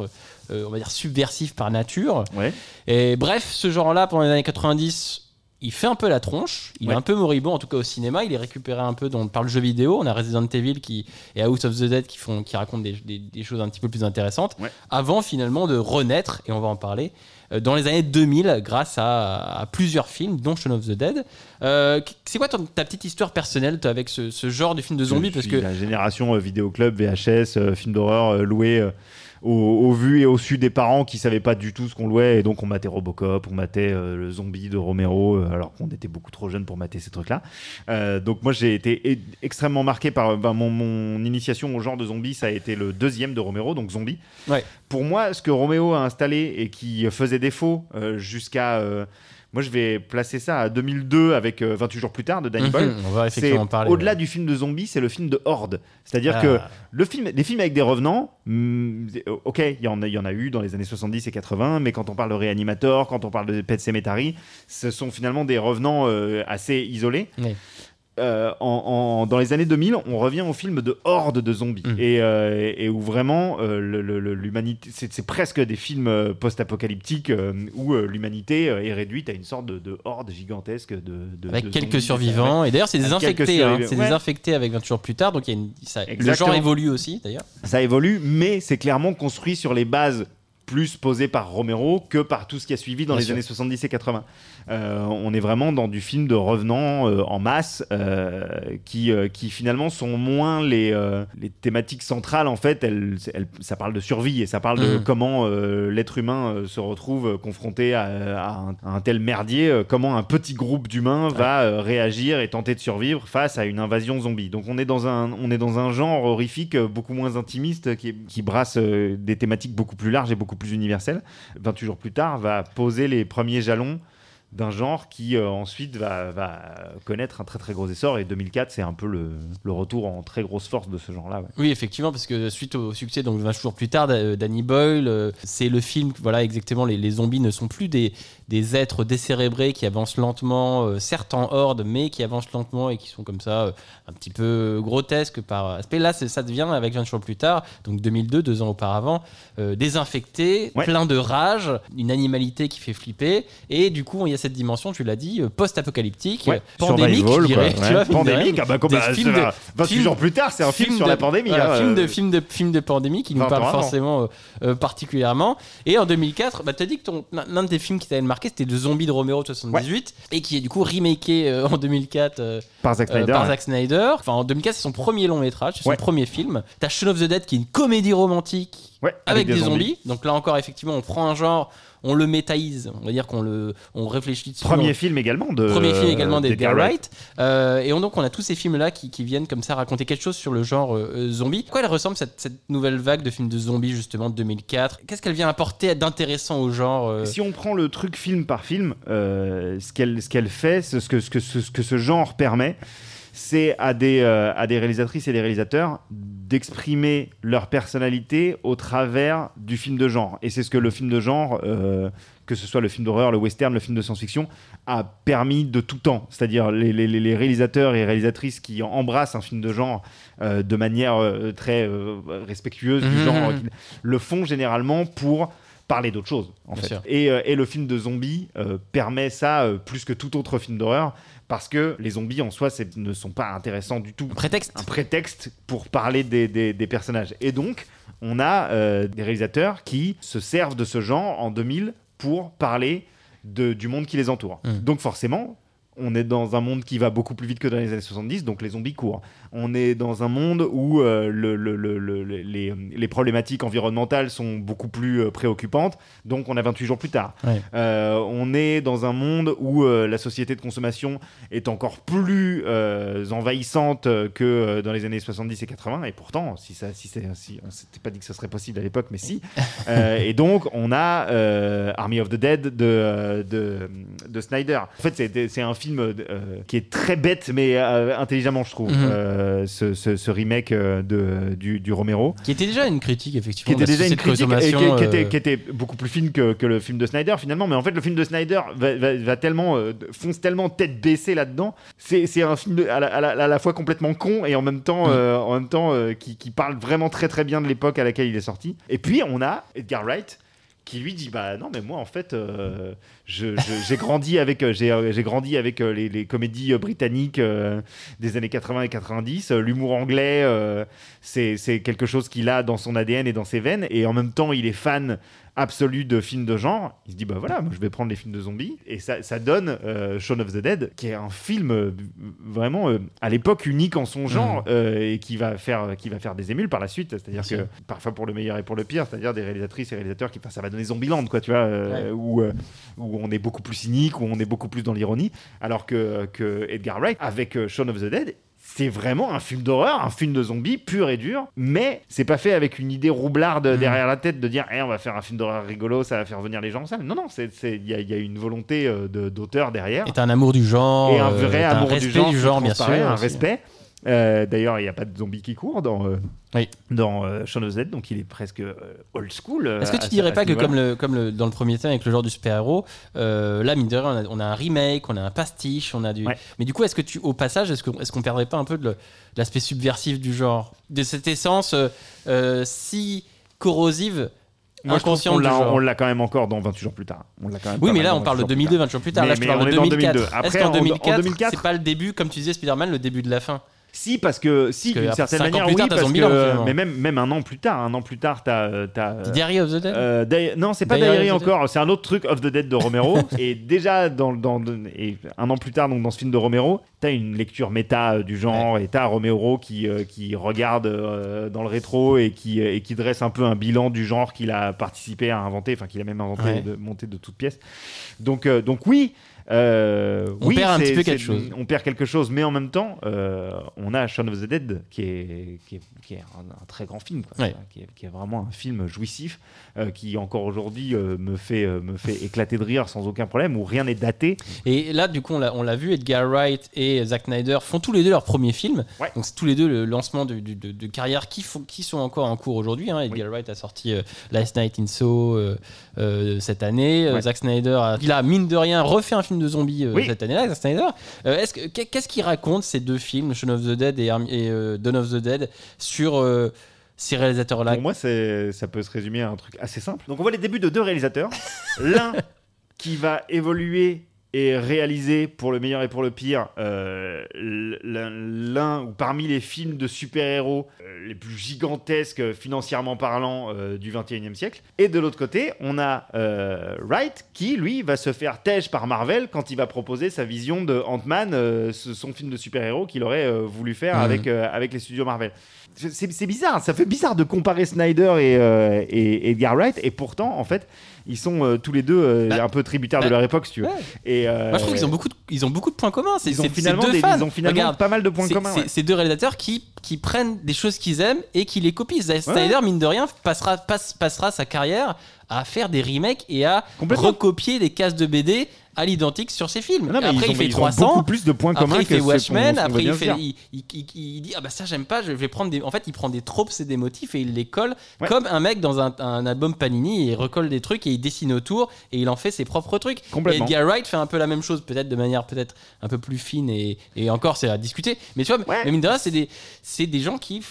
euh, on va dire, subversif par nature. Ouais. Et bref, ce genre-là, pendant les années 90, il fait un peu la tronche. Il Ouais. est un peu moribond, en tout cas au cinéma. Il est récupéré un peu dans, par le jeu vidéo. On a Resident Evil qui, et House of the Dead qui, font, qui racontent des, des- des choses un petit peu plus intéressantes. Ouais. Avant finalement de renaître, et on va en parler, euh, dans les années 2000 grâce à, à plusieurs films, dont Shaun of the Dead. Euh, c'est quoi ton- ta petite histoire personnelle toi, avec ce, ce genre de film de zombies? Parce que la génération euh, vidéoclub, VHS, euh, film d'horreur loué au, au vu et au su des parents qui savaient pas du tout ce qu'on louait et donc on matait Robocop, on matait euh, le zombie de Romero euh, alors qu'on était beaucoup trop jeunes pour mater ces trucs-là. Euh, donc moi j'ai été extrêmement marqué par ben, mon, mon initiation au genre de zombie, ça a été le deuxième de Romero, donc Zombie. Ouais. Pour moi, ce que Romero a installé et qui faisait défaut jusqu'à moi, je vais placer ça à 2002 avec euh, 28 jours plus tard de Danny Boyle. Mhm, on va effectivement en parler. au-delà ouais. du film de zombie, c'est le film de horde. C'est-à-dire Ah. que le film, les films avec des revenants, hmm, ok, il y en a, il y en a eu dans les années 70 et 80, mais quand on parle de Reanimator, quand on parle de Pet Sematary, ce sont finalement des revenants euh, assez isolés. Oui. Euh, en, en- dans les années 2000, on revient au film de horde de zombies Mm. et, euh, et où vraiment euh, l'humanité, c'est presque des films post-apocalyptiques où l'humanité est réduite à une sorte de, de horde gigantesque de, de- avec de quelques zombies. survivants. Et d'ailleurs, c'est infectés. hein. C'est Ouais. des infectés avec 20 jours plus tard. Donc y a une, ça- le genre évolue aussi, d'ailleurs. ça évolue, mais c'est clairement construit sur les bases plus posées par Romero que par tout ce qui a suivi dans Bien les sûr. années 70 et 80. Euh, on est vraiment dans du film de revenants euh, en masse euh, qui, qui finalement sont moins les, les thématiques centrales en fait. Elles, elles- ça parle de survie et ça parle de Mhm. comment l'être humain se retrouve confronté à, à un, à un tel merdier, comment un petit groupe d'humains va réagir et tenter de survivre face à une invasion zombie. Donc on est dans un, on est dans un genre horrifique beaucoup moins intimiste qui, qui brasse des thématiques beaucoup plus larges et beaucoup plus universelles. 28 jours plus tard va poser les premiers jalons d'un genre qui euh, ensuite va, va connaître un très très gros essor et 2004 c'est un peu le, le retour en très grosse force de ce genre là Oui, effectivement, parce que suite au succès, donc 20 jours plus tard, d'A- Danny Boyle, euh, c'est le film, voilà, exactement, les, les zombies ne sont plus des, des êtres décérébrés qui avancent lentement, euh, certes en horde, mais qui avancent lentement et qui sont comme ça, euh, un petit peu grotesques par aspect. Là, ça devient, avec 20 jours plus tard, donc 2002, deux ans auparavant, euh, désinfecté, Ouais. plein de rage, une animalité qui fait flipper, et du coup, il y a cette dimension, tu l'as dit, euh, post-apocalyptique, Ouais, pandémique, survival, je dirais. quoi. tu vois, Ouais. mine de rien. pandémique ah bah, comme, bah, films de- va. 28 films- jours plus tard c'est un film, sur de- la pandémie voilà, hein, film, de, euh, film, de, film de pandémie qui nous 20 parle forcément euh, euh, particulièrement. Et en 2004, bah, tu as dit que l'un de tes films qui t'avait marqué, c'était Le Zombie de Romero de 78, et qui est du coup remaké euh, en 2004 euh, par Zack euh, Snyder par ouais. Zack Snyder. Enfin, en 2004, c'est son premier long métrage, c'est son Ouais. premier film. T'as Shaun of the Dead qui est une comédie romantique Ouais, avec, des, zombies. Donc là encore, effectivement, on prend un genre, on le métaïse, on va dire qu'on le, on réfléchit dessus. premier on- film également de Premier film également d'Edgar Wright. Euh, et on, donc on a tous ces films-là qui, qui viennent comme ça raconter quelque chose sur le genre euh, euh, zombie. À quoi elle ressemble cette, cette nouvelle vague de films de zombies justement de 2004 Qu'est-ce qu'elle vient apporter d'intéressant au genre euh, Si on prend le truc film par film, ce qu'elle ce qu'elle fait, ce que, ce, que, ce que ce genre permet, c'est à des, euh, à des réalisatrices et des réalisateurs d'exprimer leur personnalité au travers du film de genre. Et c'est ce que le film de genre, euh, que ce soit le film d'horreur, le western, le film de science-fiction, a permis de tout temps. C'est-à-dire les, les- les réalisateurs et réalisatrices qui embrassent un film de genre euh, de manière euh, très respectueuse du Mhm. genre, le font généralement pour parler d'autre chose en Bien fait. sûr. Et, euh, et le film de zombies euh, permet ça euh, plus que tout autre film d'horreur parce que les zombies en soi ne sont pas intéressants du tout. Prétexte. Un prétexte pour parler des, des- des personnages. Et donc on a euh, des réalisateurs qui se servent de ce genre en 2000 pour parler de- du monde qui les entoure. Mm. Donc forcément on est dans un monde qui va beaucoup plus vite que dans les années 70, donc les zombies courent. On est dans un monde où euh, le- le- le- le- le- les, les problématiques environnementales sont beaucoup plus euh, préoccupantes, donc on a 28 jours plus tard. Ouais. Euh, on est dans un monde où la société de consommation est encore plus envahissante que dans les années 70 et 80, et pourtant, si ça, si s'était pas dit que ce serait possible à l'époque, mais si. Et donc, on a Army of the Dead de, de, de Snyder. En fait, c'est un film euh, qui est très bête, mais euh, intelligemment, je trouve, Mhm. euh, ce, ce- ce remake de, du, du Romero Qui était déjà une critique, qui effectivement. était de la déjà une critique et qui, qui était, qui était beaucoup plus fine que, que le film de Snyder finalement mais en fait le film de Snyder va, va- va tellement fonce tellement tête baissée là-dedans c'est c'est un film de- à, la, à la- à la fois complètement con et en même temps Mm. en même temps qui, qui parle vraiment très très bien de l'époque à laquelle il est sorti et puis on a Edgar Wright qui lui dit bah non mais moi en fait euh, j'ai grandi avec euh, j'ai euh, j'ai grandi avec les, comédies britanniques des années 80 et 90 Euh, l'humour anglais c'est quelque chose qu'il a dans son ADN et dans ses veines. Et en même temps il est fan absolu de films de genre il se dit bah voilà moi je vais prendre les films de zombies. Et ça, ça donne euh, Shaun of the Dead qui est un film euh, vraiment euh, à l'époque unique en son genre euh, et qui va faire qui va faire des émules par la suite. C'est-à-dire que parfois pour le meilleur et pour le pire c'est-à-dire des réalisatrices et réalisateurs qui enfin, ça va donner Zombieland quoi tu vois où, où on est beaucoup plus cynique où on est beaucoup plus dans l'ironie. Alors que, que Edgar Wright avec Shaun of the Dead c'est vraiment un film d'horreur, un film de zombies pur et dur, mais c'est pas fait avec une idée roublarde Mm. derrière la tête de dire Eh, on va faire un film d'horreur rigolo, ça va faire venir les gens en salle. Non, non, il y, y a une volonté euh, de- d'auteur derrière Et un amour du genre. et un euh, vrai t'as amour respect du genre, qui bien sûr. un aussi. respect. Euh, D'ailleurs, il n'y a pas de zombies qui courent dans, euh, Oui. dans euh, Shaun of donc il est presque euh, old school. Est-ce que tu dirais pas que comme, le, comme le, dans le premier temps avec le genre du super-héros, là, mine de rien, on a, on a un remake, on a un pastiche, on a du... Ouais. Mais du coup, est-ce que tu, au passage, est-ce qu'on est qu'on perdrait pas un peu de l'aspect subversif du genre? De cette essence si corrosive, Moi, je genre on l'a quand même encore dans 28 jours plus tard. On l'a quand même Oui, mais là, on parle de 28 jours plus 2002, 20 jours plus tard. Mais- là, je parle de est dans 2004. 2002. Après, Est-ce qu'en en- en 2004, 2004, c'est pas le début, comme tu disais, Spider-Man, le début de la fin Si, parce que si, d'une certaine manière, oui, tard, parce que, mais même, même un an plus tard, un an plus tard, t'as, t'as, euh, Diary of the Dead euh, Di- non, c'est pas Diary encore, c'est un autre truc of the Dead de Romero. et déjà, dans, dans, et un an plus tard, donc dans ce film de Romero, t'as une lecture méta euh, du genre et t'as Romero qui, euh, qui regarde euh, dans le rétro et qui, et qui dresse un peu un bilan du genre qu'il a participé à inventer, enfin qu'il a même inventé, Ouais. de, monté de toutes pièces. Donc, euh, donc oui. Euh, On oui, perd un petit peu quelque chose. On perd quelque chose, mais en même temps, euh, on a Shaun of the Dead qui est, qui est, qui est un, un très grand film, quoi, Ouais. qui, est, qui est vraiment un film jouissif euh, qui encore aujourd'hui me fait me fait éclater de rire sans aucun problème où rien n'est daté. Et là, du coup, on l'a, vu, Edgar Wright et Zack Snyder font tous les deux leur premier film. Ouais. Donc, c'est tous les deux le lancement de, de- de- de carrière qui, font, qui sont encore en cours aujourd'hui. hein. Edgar Wright a sorti euh, Last Night in Soho euh, euh, cette année. Ouais. Zack Snyder, a, il a, mine de rien, refait un film de zombies euh, Oui. cette année-là, Zack Snyder. Euh, est-ce que, qu'est- qu'est-ce qu'il raconte, ces deux films, Shaun of the Dead et, Army- et euh, Dawn of the Dead, sur euh, ces réalisateurs-là? Pour moi, c'est ça peut se résumer à un truc assez simple. Donc on voit les débuts de deux réalisateurs, l'un qui va évoluer et réaliser pour le meilleur et pour le pire euh, l'un ou parmi les films de super-héros euh, les plus gigantesques euh, financièrement parlant du 21e siècle. Et de l'autre côté, on a Wright qui, lui, va se faire têche par Marvel quand il va proposer sa vision de Ant-Man, son film de super-héros qu'il aurait voulu faire Mhm. avec, avec les studios Marvel. C'est bizarre, ça fait bizarre de comparer Snyder et, et Edgar Wright, et pourtant, en fait, ils sont euh, tous les deux euh, Bah, un peu tributaires de bah, leur époque, si tu veux. ouais. Et, euh, Moi, je trouve qu'ils ont beaucoup de, ils ont beaucoup de points communs. C'est, ils ont finalement, deux des- fans. ils ont finalement Regarde, pas mal de points communs. c'est- ouais. c'est deux réalisateurs qui, qui prennent des choses qu'ils aiment et qui les copient. Zack Snyder, mine de rien, passera, passe- passera sa carrière à faire des remakes et à recopier des cases de BD à l'identique sur ses films. Non, mais après, ils ont, il fait ils ont 300. beaucoup plus de points communs Après, il fait Watchmen. Après, il, fait, il, dit Ah bah ça, j'aime pas. Je vais prendre des. En fait, il prend des tropes et des motifs et il les colle Ouais. comme un mec dans un, un album Panini. Et il recolle des trucs et il dessine autour et il en fait ses propres trucs. Complètement. Et Edgar Wright fait un peu la même chose, peut-être de manière peut-être un peu plus fine et, et encore, c'est à discuter. Mais tu vois, Ouais. mais mine de rien, c'est des, c'est des gens qui.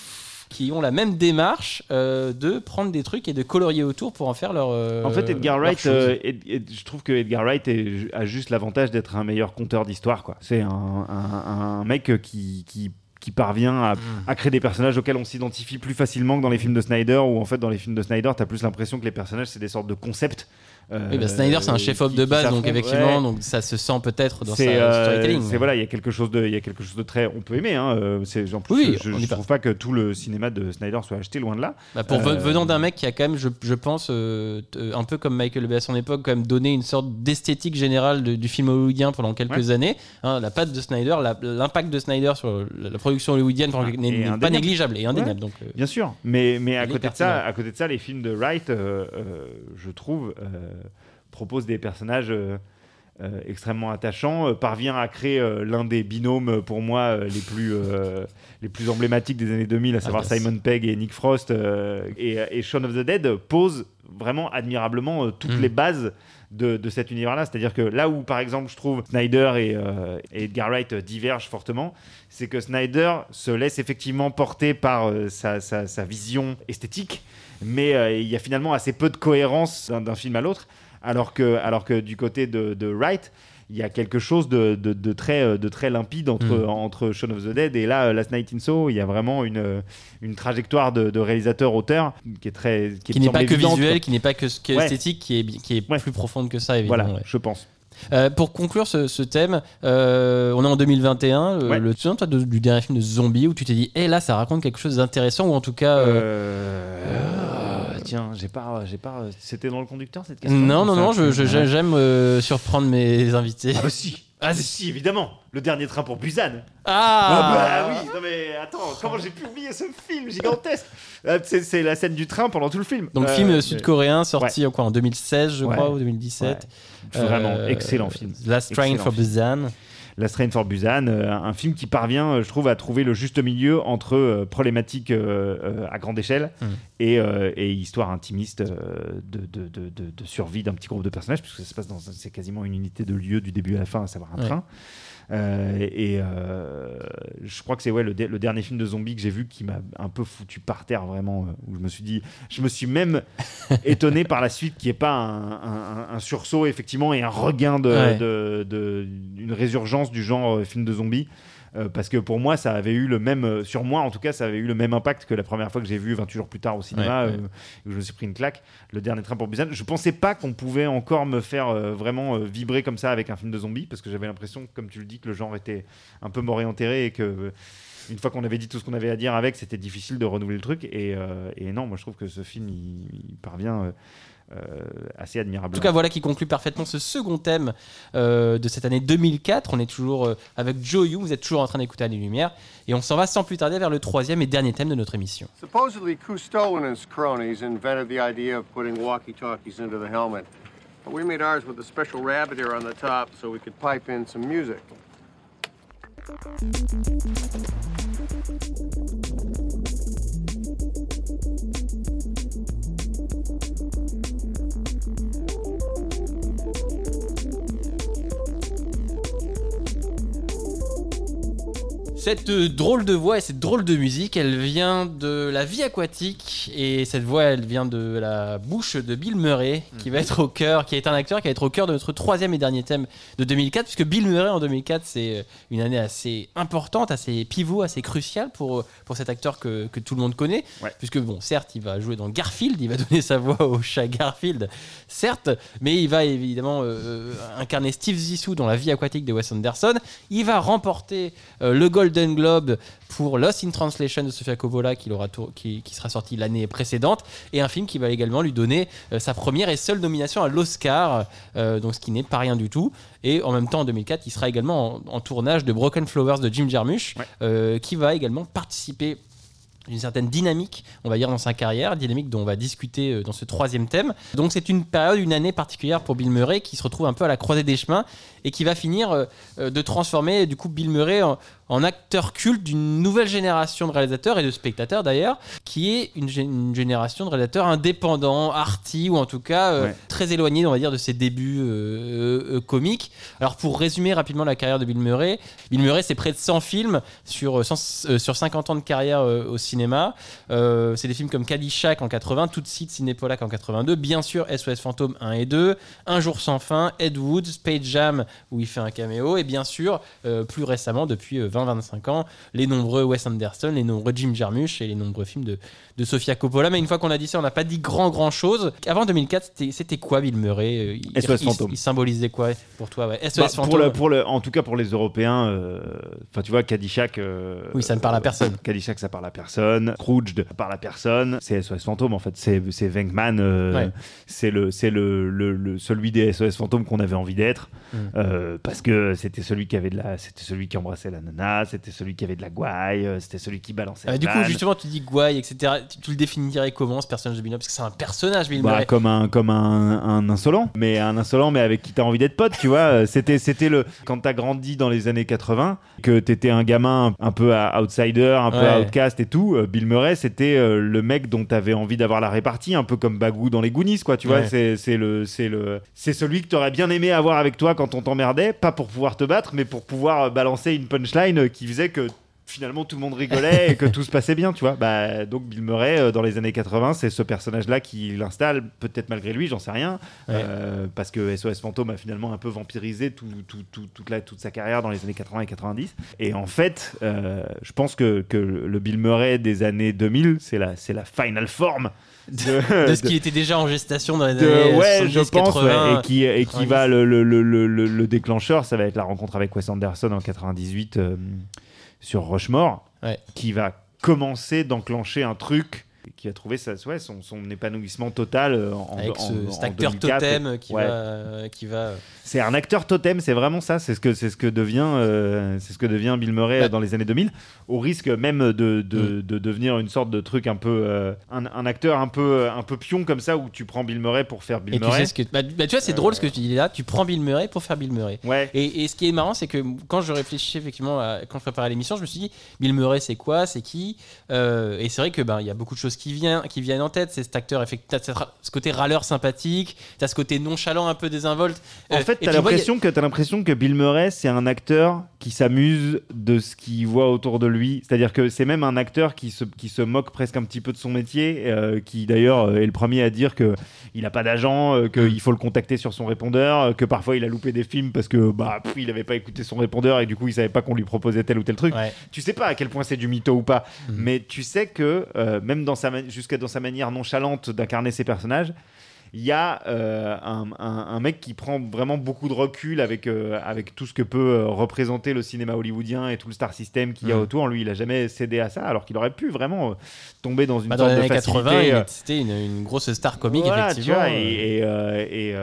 Qui ont la même démarche euh, de prendre des trucs et de colorier autour pour en faire leur. euh, En fait, Edgar Wright, euh, Ed- Ed- je trouve que Edgar Wright est- a juste l'avantage d'être un meilleur conteur d'histoire. quoi. C'est un, un- un mec qui, qui, qui parvient à, Mm. à créer des personnages auxquels on s'identifie plus facilement que dans les films de Snyder, où en fait, dans les films de Snyder, tu as plus l'impression que les personnages, c'est des sortes de concepts. Euh, Oui, bah, Snyder, c'est un chef-op de base, donc effectivement, Ouais. donc ça se sent peut-être dans sa euh, storytelling. c'est- voilà, il y a quelque chose de, il y a quelque chose de très, on peut aimer. Hein, euh, c'est en plus, Oui, je, va. trouve pas que tout le cinéma de Snyder soit acheté loin de là. Bah, pour ve- venant d'un mec qui a quand même, je, je pense, un peu comme Michael Bay à son époque, quand même donné une sorte d'esthétique générale de- du film hollywoodien pendant quelques Ouais. années. Hein, la patte de Snyder, l'impact de Snyder sur la, la production hollywoodienne Ah, n'est pas négligeable et indéniable. Donc, Bien sûr, mais, mais à côté, de ça, à côté de ça, les films de Wright, je trouve, euh, proposent des personnages euh, euh, extrêmement attachants, euh, parvient à créer euh, l'un des binômes euh, pour moi euh, les plus euh, les plus emblématiques des années 2000, à savoir Ah. Simon Pegg et Nick Frost, euh, et, et Shaun of the Dead pose vraiment admirablement euh, toutes Mm. les bases de, de cet univers-là. C'est-à-dire que là où, par exemple, je trouve Snyder et, euh, et Edgar Wright euh, divergent fortement, c'est que Snyder se laisse effectivement porter par euh, sa, sa- sa vision esthétique, mais euh, il y a finalement assez peu de cohérence d'un film à l'autre, alors que, alors que du côté de, de Wright, il y a quelque chose de, de- de très, euh, de très limpide entre, Mm. entre Shaun of the Dead et là, euh, Last Night in Soho, il y a vraiment une, une trajectoire de, de réalisateur-auteur qui est très... qui me n'est pas que visuel, quoi. qui n'est pas que, que Ouais. esthétique, qui est, qui est Ouais. plus profonde que ça, évidemment. Voilà, ouais. je pense. Euh, pour conclure ce, ce thème, euh, on est en 2021. euh, Ouais. Le, souviens, toi, de- du dernier film de zombie où tu t'es dit, hé là, ça raconte quelque chose d'intéressant ou en tout cas. Tiens, j'ai pas, j'ai pas. C'était dans le conducteur cette question? Non, non, non, j'aime surprendre mes invités. Ah bah si. Ah, si, évidemment. Le dernier train pour Busan. Ah, Ah, bah oui. Non mais attends, comment j'ai pu oublier ce film gigantesque Euh, C'est c'est la scène du train pendant tout le film. Donc, Euh, film sud-coréen sorti en quoi, en 2016, je Ouais. crois, ou 2017. Ouais. Vraiment, Euh, excellent film. Last Train Excellent for. Busan. Last Train for Busan, euh, un film qui parvient, euh, je trouve, à trouver le juste milieu entre euh, problématiques euh, à grande échelle Mm. et, et histoire intimiste de, de, de, de- de survie d'un petit groupe de personnages, puisque ça se passe dans c'est quasiment une unité de lieu du début à la fin, à savoir un Ouais. train. Euh, et euh, je crois que c'est ouais, le, de- le dernier film de zombie que j'ai vu qui m'a un peu foutu par terre vraiment euh, où je me suis dit je me suis même étonné par la suite qu'il n'y ait pas un, un- un sursaut effectivement et un regain de, Ouais. de- de- une résurgence du genre film de zombie Euh, parce que pour moi ça avait eu le même euh, sur moi en tout cas ça avait eu le même impact que la première fois que j'ai vu 28 jours plus tard au cinéma Ouais, ouais. euh, où je me suis pris une claque le dernier train pour Busan je pensais pas qu'on pouvait encore me faire euh, vraiment vibrer comme ça avec un film de zombie parce que j'avais l'impression comme tu le dis que le genre était un peu mort et enterré et que une fois qu'on avait dit tout ce qu'on avait à dire avec, c'était difficile de renouveler le truc. Et, euh, et non, moi je trouve que ce film, il, il parvient euh, euh, assez En admirablement. tout cas, voilà qui conclut parfaitement ce second thème euh, de cette année 2004. On est toujours euh, avec Joe Yu, vous êtes toujours en train d'écouter Annie Lumière. Et on s'en va sans plus tarder vers le troisième et dernier thème de notre émission. Supposedly, Cousteau and his cronies invented the idea of putting walkie-talkies into the helmet. But we made ours with a special rabbit ear on the top so we could pipe in some music. Cette drôle de voix et cette drôle de musique, elle vient de la vie aquatique et cette voix, elle vient de la bouche de Bill Murray, qui va être au cœur, qui est un acteur qui va être au cœur de notre troisième et dernier thème de 2004, puisque Bill Murray en 2004, c'est euh, une année assez importante, assez pivot, assez cruciale pour, euh, pour cet acteur que, que tout le monde connaît, Ouais. puisque bon, certes, il va jouer dans Garfield, il va donner sa voix au chat Garfield, certes, mais il va évidemment euh, euh, incarner Steve Zissou dans la vie aquatique de Wes Anderson. Il va remporter euh, le Golden Globe pour Lost in Translation de Sofia Coppola qui, l'aura tour- qui, qui sera sorti l'année précédente et un film qui va également lui donner euh, sa première et seule nomination à l'Oscar, euh, donc ce qui n'est pas rien du tout. Et en même temps, en 2004, il sera également en, en tournage de Broken Flowers de Jim Jarmusch, Ouais. euh, qui va également participer d'une certaine dynamique, on va dire, dans sa carrière, dynamique dont on va discuter dans ce troisième thème. Donc c'est une période, une année particulière pour Bill Murray qui se retrouve un peu à la croisée des chemins et qui va finir de transformer du coup Bill Murray en, en acteur culte d'une nouvelle génération de réalisateurs et de spectateurs d'ailleurs, qui est une, gé- une génération de réalisateurs indépendants, arty ou en tout cas euh, Ouais. très éloignés, on va dire, de ses débuts euh, euh, comiques. Alors pour résumer rapidement la carrière de Bill Murray, Bill Murray c'est près de 100 films sur, 100 sur 50 ans de carrière au cinéma c'est des films comme Caddyshack en 80, Tout de suite Cinépolac en 82, bien sûr SOS Fantôme 1 et 2, Un jour sans fin, Ed Wood, Space Jam où il fait un caméo, et bien sûr, plus récemment, depuis euh, 20-25 ans, les nombreux Wes Anderson, les nombreux Jim Jarmusch et les nombreux films de, de Sofia Coppola. Mais une fois qu'on a dit ça, on n'a pas dit grand grand chose. Avant 2004, c'était- quoi Bill Murray Euh, il, SOS il- Fantôme. il symbolisait quoi pour toi ouais. SOS Bah, Fantôme. pour le, pour le, en tout cas pour les Européens, euh, enfin tu vois, Caddyshack. euh, Oui, ça ne parle à personne. Caddyshack, ça parle à personne. Scrooge, ça parle à personne. C'est SOS Fantôme en fait. C'est Venkman. euh, Ouais. C'est le, c'est le, le- le- celui des SOS Fantômes qu'on avait envie d'être Mm. parce que c'était celui qui avait de la, c'était celui qui embrassait la nana, c'était celui qui avait de la gouaille, euh, c'était celui qui balançait. Ah, du coup, justement, tu dis Gouaille, etc. Tu, tu le définirais comment ce personnage de Bill Murray Parce que c'est un personnage, Bill Bah, Murray. comme un comme un, un insolent mais un insolent mais avec qui t'as envie d'être pote tu vois Euh, c'était c'était le quand t'as grandi dans les années 80 que t'étais un gamin un peu outsider un peu Ouais. outcast et tout euh, Bill Murray c'était le mec dont t'avais envie d'avoir la répartie un peu comme Bagou dans les Goonies quoi tu vois c'est c'est le c'est le c'est celui que t'aurais bien aimé avoir avec toi quand on t'emmerdait pas pour pouvoir te battre mais pour pouvoir balancer une punchline euh, qui faisait que finalement tout le monde rigolait et que tout se passait bien, tu vois. Bah, donc Bill Murray, euh, dans les années 80, c'est ce personnage-là qui l'installe, peut-être malgré lui, j'en sais rien, Ouais. euh, parce que SOS Fantôme a finalement un peu vampirisé tout, tout- tout- toute, la- toute sa carrière dans les années 80 et 90. Et en fait, euh, je pense que, que le Bill Murray des années 2000, c'est la, c'est la final form de, de ce qui était déjà en gestation dans les années ouais, 70, je pense, 80. ouais, et qui, et qui 90. va le, le, le, le, le- le déclencheur, ça va être la rencontre avec Wes Anderson en 98 euh, sur Rushmore, Ouais. qui va commencer d'enclencher un truc qui a trouvé sa, ouais, son, son épanouissement total euh, en, Avec ce, en cet acteur 2004. totem qui Ouais. va, euh, qui va. C'est un acteur totem, c'est vraiment ça. C'est ce que c'est ce que devient, euh, c'est ce que devient Bill Murray Bah. dans les années 2000, au risque même de, de, de devenir une sorte de truc un peu, euh, un, un acteur un peu, un peu pion comme ça où tu prends Bill Murray pour faire Bill Et tu Murray. sais ce que. Bah, bah, tu vois, c'est drôle ce que tu dis là. Tu prends Bill Murray pour faire Bill Murray. Ouais. Et, et ce qui est marrant, c'est que quand je réfléchissais effectivement, à- quand je préparais l'émission, je me suis dit, Bill Murray, c'est quoi C'est qui Euh, Et c'est vrai que ben, il y a beaucoup de choses qui, viennent qui viennent en tête. C'est cet acteur, effectivement, t'as ce- côté râleur sympathique, t'as ce côté nonchalant, un peu désinvolte. En Euh, fait, t'as l'impression que t'as l'impression que Bill Murray, c'est un acteur qui s'amuse de ce qu'il voit autour de lui. C'est-à-dire que c'est même un acteur qui se, qui se moque presque un petit peu de son métier, euh, qui d'ailleurs euh, est le premier à dire que il a pas d'agent, euh, qu'il faut le contacter sur son répondeur, que parfois il a loupé des films parce que bah pff, il avait pas écouté son répondeur et du coup il savait pas qu'on lui proposait tel ou tel truc. Ouais. Tu sais pas à quel point c'est du mytho ou pas, Mhm. mais tu sais que euh, même dans sa jusqu'à dans sa manière nonchalante d'incarner ses personnages, il y a euh, un, un- un mec qui prend vraiment beaucoup de recul avec, euh, avec tout ce que peut euh, représenter le cinéma hollywoodien et tout le star system qu'il y a Mhm. autour. Lui, il a jamais cédé à ça, alors qu'il aurait pu vraiment tomber dans une bah, dans sorte les de facilité. 80, il euh, était- c'était une, une grosse star comique, voilà, tu effectivement. vois, et, et, et,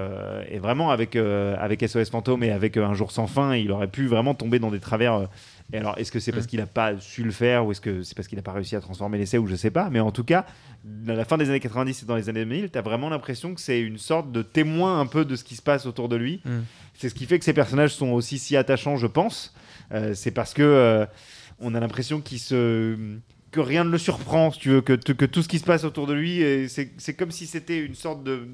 et vraiment avec, avec SOS Fantôme et avec Un jour sans fin, il aurait pu vraiment tomber dans des travers. Et alors, est-ce que c'est parce Mm. qu'il n'a pas su le faire ou est-ce que c'est parce qu'il n'a pas réussi à transformer l'essai ou je sais pas, mais en tout cas, à la fin des années 90 et dans les années 2000, tu as vraiment l'impression que c'est une sorte de témoin un peu de ce qui se passe autour de lui. Mm. C'est ce qui fait que ces personnages sont aussi si attachants, je pense. Euh, c'est parce que euh, on a l'impression se que rien ne le surprend, si tu veux, que, tout ce qui se passe autour de lui, c'est comme si c'était une sorte de,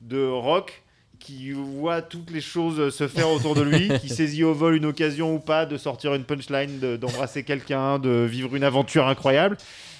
de rock qui voit toutes les choses se faire autour de lui, qui saisit au vol une occasion ou pas de sortir une punchline, de- d'embrasser quelqu'un, de vivre une aventure incroyable,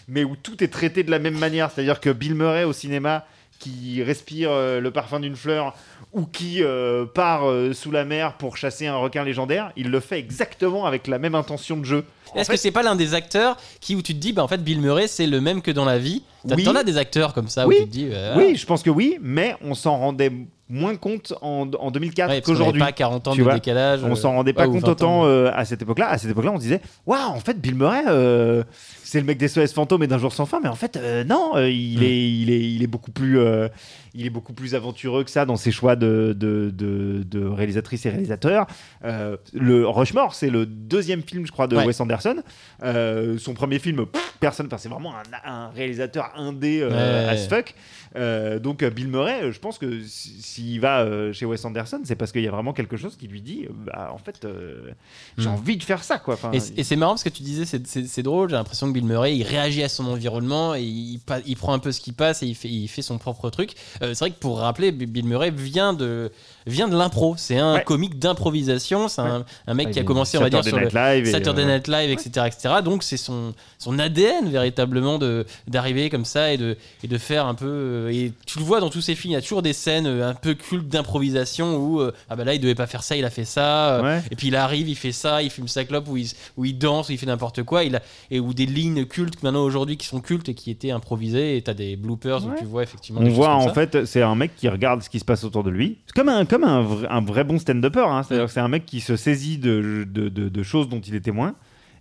mais où tout est traité de la même manière. C'est-à-dire que Bill Murray au cinéma, qui respire euh, le parfum d'une fleur ou qui euh, part euh, sous la mer pour chasser un requin légendaire, il le fait exactement avec la même intention de jeu. Est-ce fait, que c'est pas l'un des acteurs qui où tu te dis bah en fait Bill Murray c'est le même que dans la vie? T'as- Oui. T'en as des acteurs comme ça Oui. où tu te dis euh, Oui, je pense que oui, mais on s'en rendait moins compte en, en 2004 ouais, parce qu'on avait qu'aujourd'hui. pas 40 ans Tu de vois, décalage. On euh, s'en rendait pas ouais, ou compte 20 ans. autant euh, à cette époque-là. À cette époque-là, on se disait Waouh, en fait, Bill Murray, euh, c'est le mec des SOS Fantômes et d'un jour sans fin, mais en fait, euh, non, euh, il, Mm. est, il, est, il, est beaucoup plus, euh, il est beaucoup plus aventureux que ça dans ses choix de, de, de, de réalisatrice et réalisateur. Euh, le Rushmore, c'est le deuxième film, je crois, de Ouais. Wes Anderson. Euh, son premier film, pff, personne, enfin, c'est vraiment un, un réalisateur indé euh, as fuck. Euh, donc, Bill Murray, euh, je pense que si, s'il va euh, chez Wes Anderson, c'est parce qu'il y a vraiment quelque chose qui lui dit bah, en fait, euh, j'ai Mm. envie de faire ça. Quoi. Enfin, Et, c'est marrant parce que tu disais, c'est- drôle, j'ai l'impression que Bill Murray, il réagit à son environnement et il, prend un peu ce qui passe et il fait, il fait son propre truc. Euh, c'est vrai que pour rappeler, Bill Murray vient de, vient de l'impro. C'est un Ouais. comique d'improvisation. C'est un, un mec Ah, qui a commencé, on va dire, Saturday sur le Night Live et, Saturday Night Live, etc., etc. Donc c'est son, son ADN véritablement de d'arriver comme ça et de, et de faire un peu. Euh, Et tu le vois dans tous ses films, il y a toujours des scènes euh, un peu cultes d'improvisation où euh, ah bah là il devait pas faire ça, il a fait ça. Ouais. et puis il arrive, il fait ça, il fume sa clope, où il, où il danse, où il fait n'importe quoi. Il a, et où des lignes cultes maintenant aujourd'hui qui sont cultes et qui étaient improvisées. Et t'as des bloopers où tu vois effectivement. On voit en ça. fait, c'est un mec qui regarde ce qui se passe autour de lui. C'est comme un, comme un, vrai, un vrai bon stand-upper. Hein. C'est-à-dire que c'est un mec qui se saisit de, de, de- de choses dont il est témoin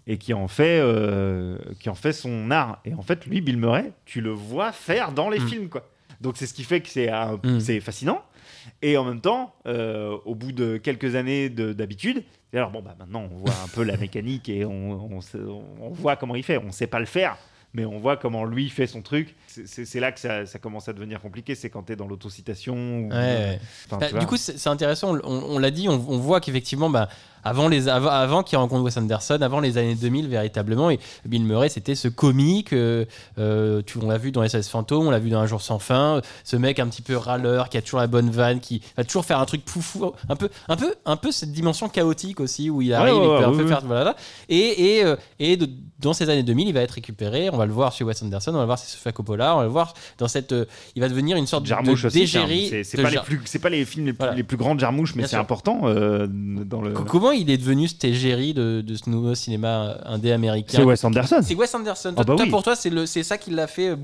et qui en, fait, euh, qui en fait son art. Et en fait, lui, Bill Murray, tu le vois faire dans les Mm. films. Quoi. Donc c'est ce qui fait que c'est Mm. c'est fascinant. Et en même temps, euh, au bout de quelques années de- d'habitude, alors bon, bah, maintenant on voit un peu la mécanique et on, on, voit comment il fait. On sait pas le faire, mais on voit comment lui fait son truc. C'est- là que ça, ça commence à devenir compliqué, c'est quand tu es dans l'autocitation. ou- Ouais, ouais. Enfin, Bah, du coup, c'est intéressant. On, l'a dit, on, on voit qu'effectivement, bah, avant, les, avant, avant qu'il rencontre Wes Anderson, avant les années 2000, véritablement, et Bill Murray, c'était ce comique. euh, euh, tu, on l'a vu dans SS Fantômes, on l'a vu dans Un jour sans fin. Ce mec un petit peu râleur, qui a toujours la bonne vanne, qui va toujours faire un truc foufou, un peu, un peu, un peu cette dimension chaotique aussi, où il arrive, ouais, il peut ouais, un peu faire. Voilà, et et, euh, et de- dans ces années 2000, il va être récupéré. On va le voir chez Wes Anderson, on va le voir chez Sofia Coppola, on va le voir dans cette. euh, il va devenir une sorte Jarmouche de d'égérie. c'est- pas, Jar- pas les films les plus, Voilà. les plus grands de Jarmouche, mais c'est important dans le. Co- Comment il est devenu cet égérie de, de ce nouveau cinéma indé américain C'est Wes Anderson. C'est Wes Anderson. Ah bah toi, oui. pour toi, c'est ça qui l'a fait euh,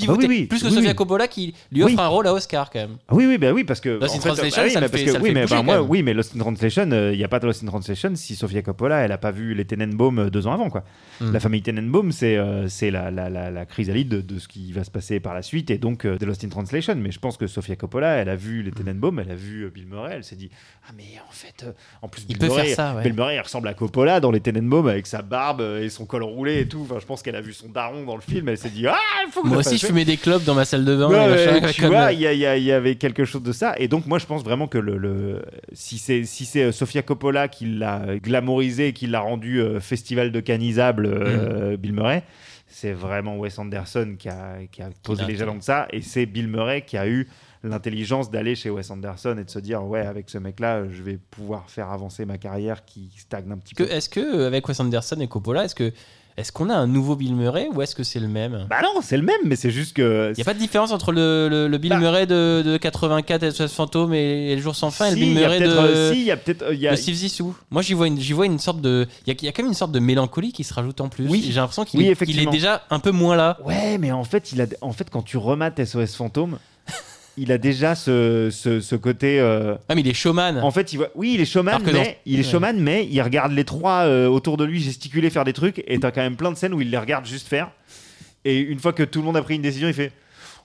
pivoter. Ah bah oui, oui. Plus que Oui, Sofia. Coppola qui lui offre un rôle à Oscar quand même. Ah oui, oui, bah oui, parce que. Lost in Translation, ça oui, fait mais bah, moi, oui, mais Lost in Translation, euh, il n'y a pas de Lost in Translation si Sofia Coppola, elle a pas vu les Tenenbaum euh, deux ans avant, quoi. Hmm. La famille Tenenbaum, c'est euh, c'est la, la, la, la chrysalide de, de ce qui va se passer par la suite et donc euh, de Lost in Translation. Mais je pense que Sofia Coppola, elle a vu les Tenenbaum, elle a vu euh, Bill Murray, elle s'est dit Ah, mais en fait, euh, en plus, Il Bill peut Murray, faire ça, ouais. Bill Murray, il ressemble à Coppola dans les Tenenbaum avec sa barbe euh, et son col roulé et tout. Enfin, je pense qu'elle a vu son daron dans le film, elle s'est dit Ah, il faut que Moi aussi, je fumais des clopes dans ma salle de bain. Ouais, et machin, ouais, tu comme, vois, euh, il y, avait quelque chose de ça. Et donc, moi, je pense vraiment que le, le- si c'est si c'est euh, Sofia Coppola qui l'a glamourisé et qui l'a rendu euh, festival de canisable, Mm. Bill Murray, c'est vraiment Wes Anderson qui a, qui a posé les jalons de ça. Et c'est Bill Murray qui a eu l'intelligence d'aller chez Wes Anderson et de se dire ouais avec ce mec là je vais pouvoir faire avancer ma carrière qui stagne un petit que- peu Est-ce que avec Wes Anderson et Coppola, est-ce que est-ce qu'on a un nouveau Bill Murray ou est-ce que c'est le même? Bah non c'est le même mais c'est juste que Il n'y a pas de différence entre le, le- le Bill Bah. Murray de, de 84 et SOS Fantôme et, et Le Jour sans fin et le Bill Murray de, euh, si, il y a peut-être euh, a- Steve Zissou. Moi, j'y vois, une, j'y vois une sorte de. Il y, a- il y a quand même une sorte de mélancolie qui se rajoute en plus. Oui. J'ai l'impression qu'il Oui, est, déjà un peu moins là. Ouais, mais en fait, il a, en fait, quand tu remates SOS Fantôme, il a déjà ce, ce, ce côté. euh, Ah, mais il est showman. En fait, il voit, oui, il est showman, Alors que mais dans- il est showman, mais il regarde les trois euh, autour de lui gesticuler, faire des trucs, et t'as quand même plein de scènes où il les regarde juste faire. Et une fois que tout le monde a pris une décision, il fait.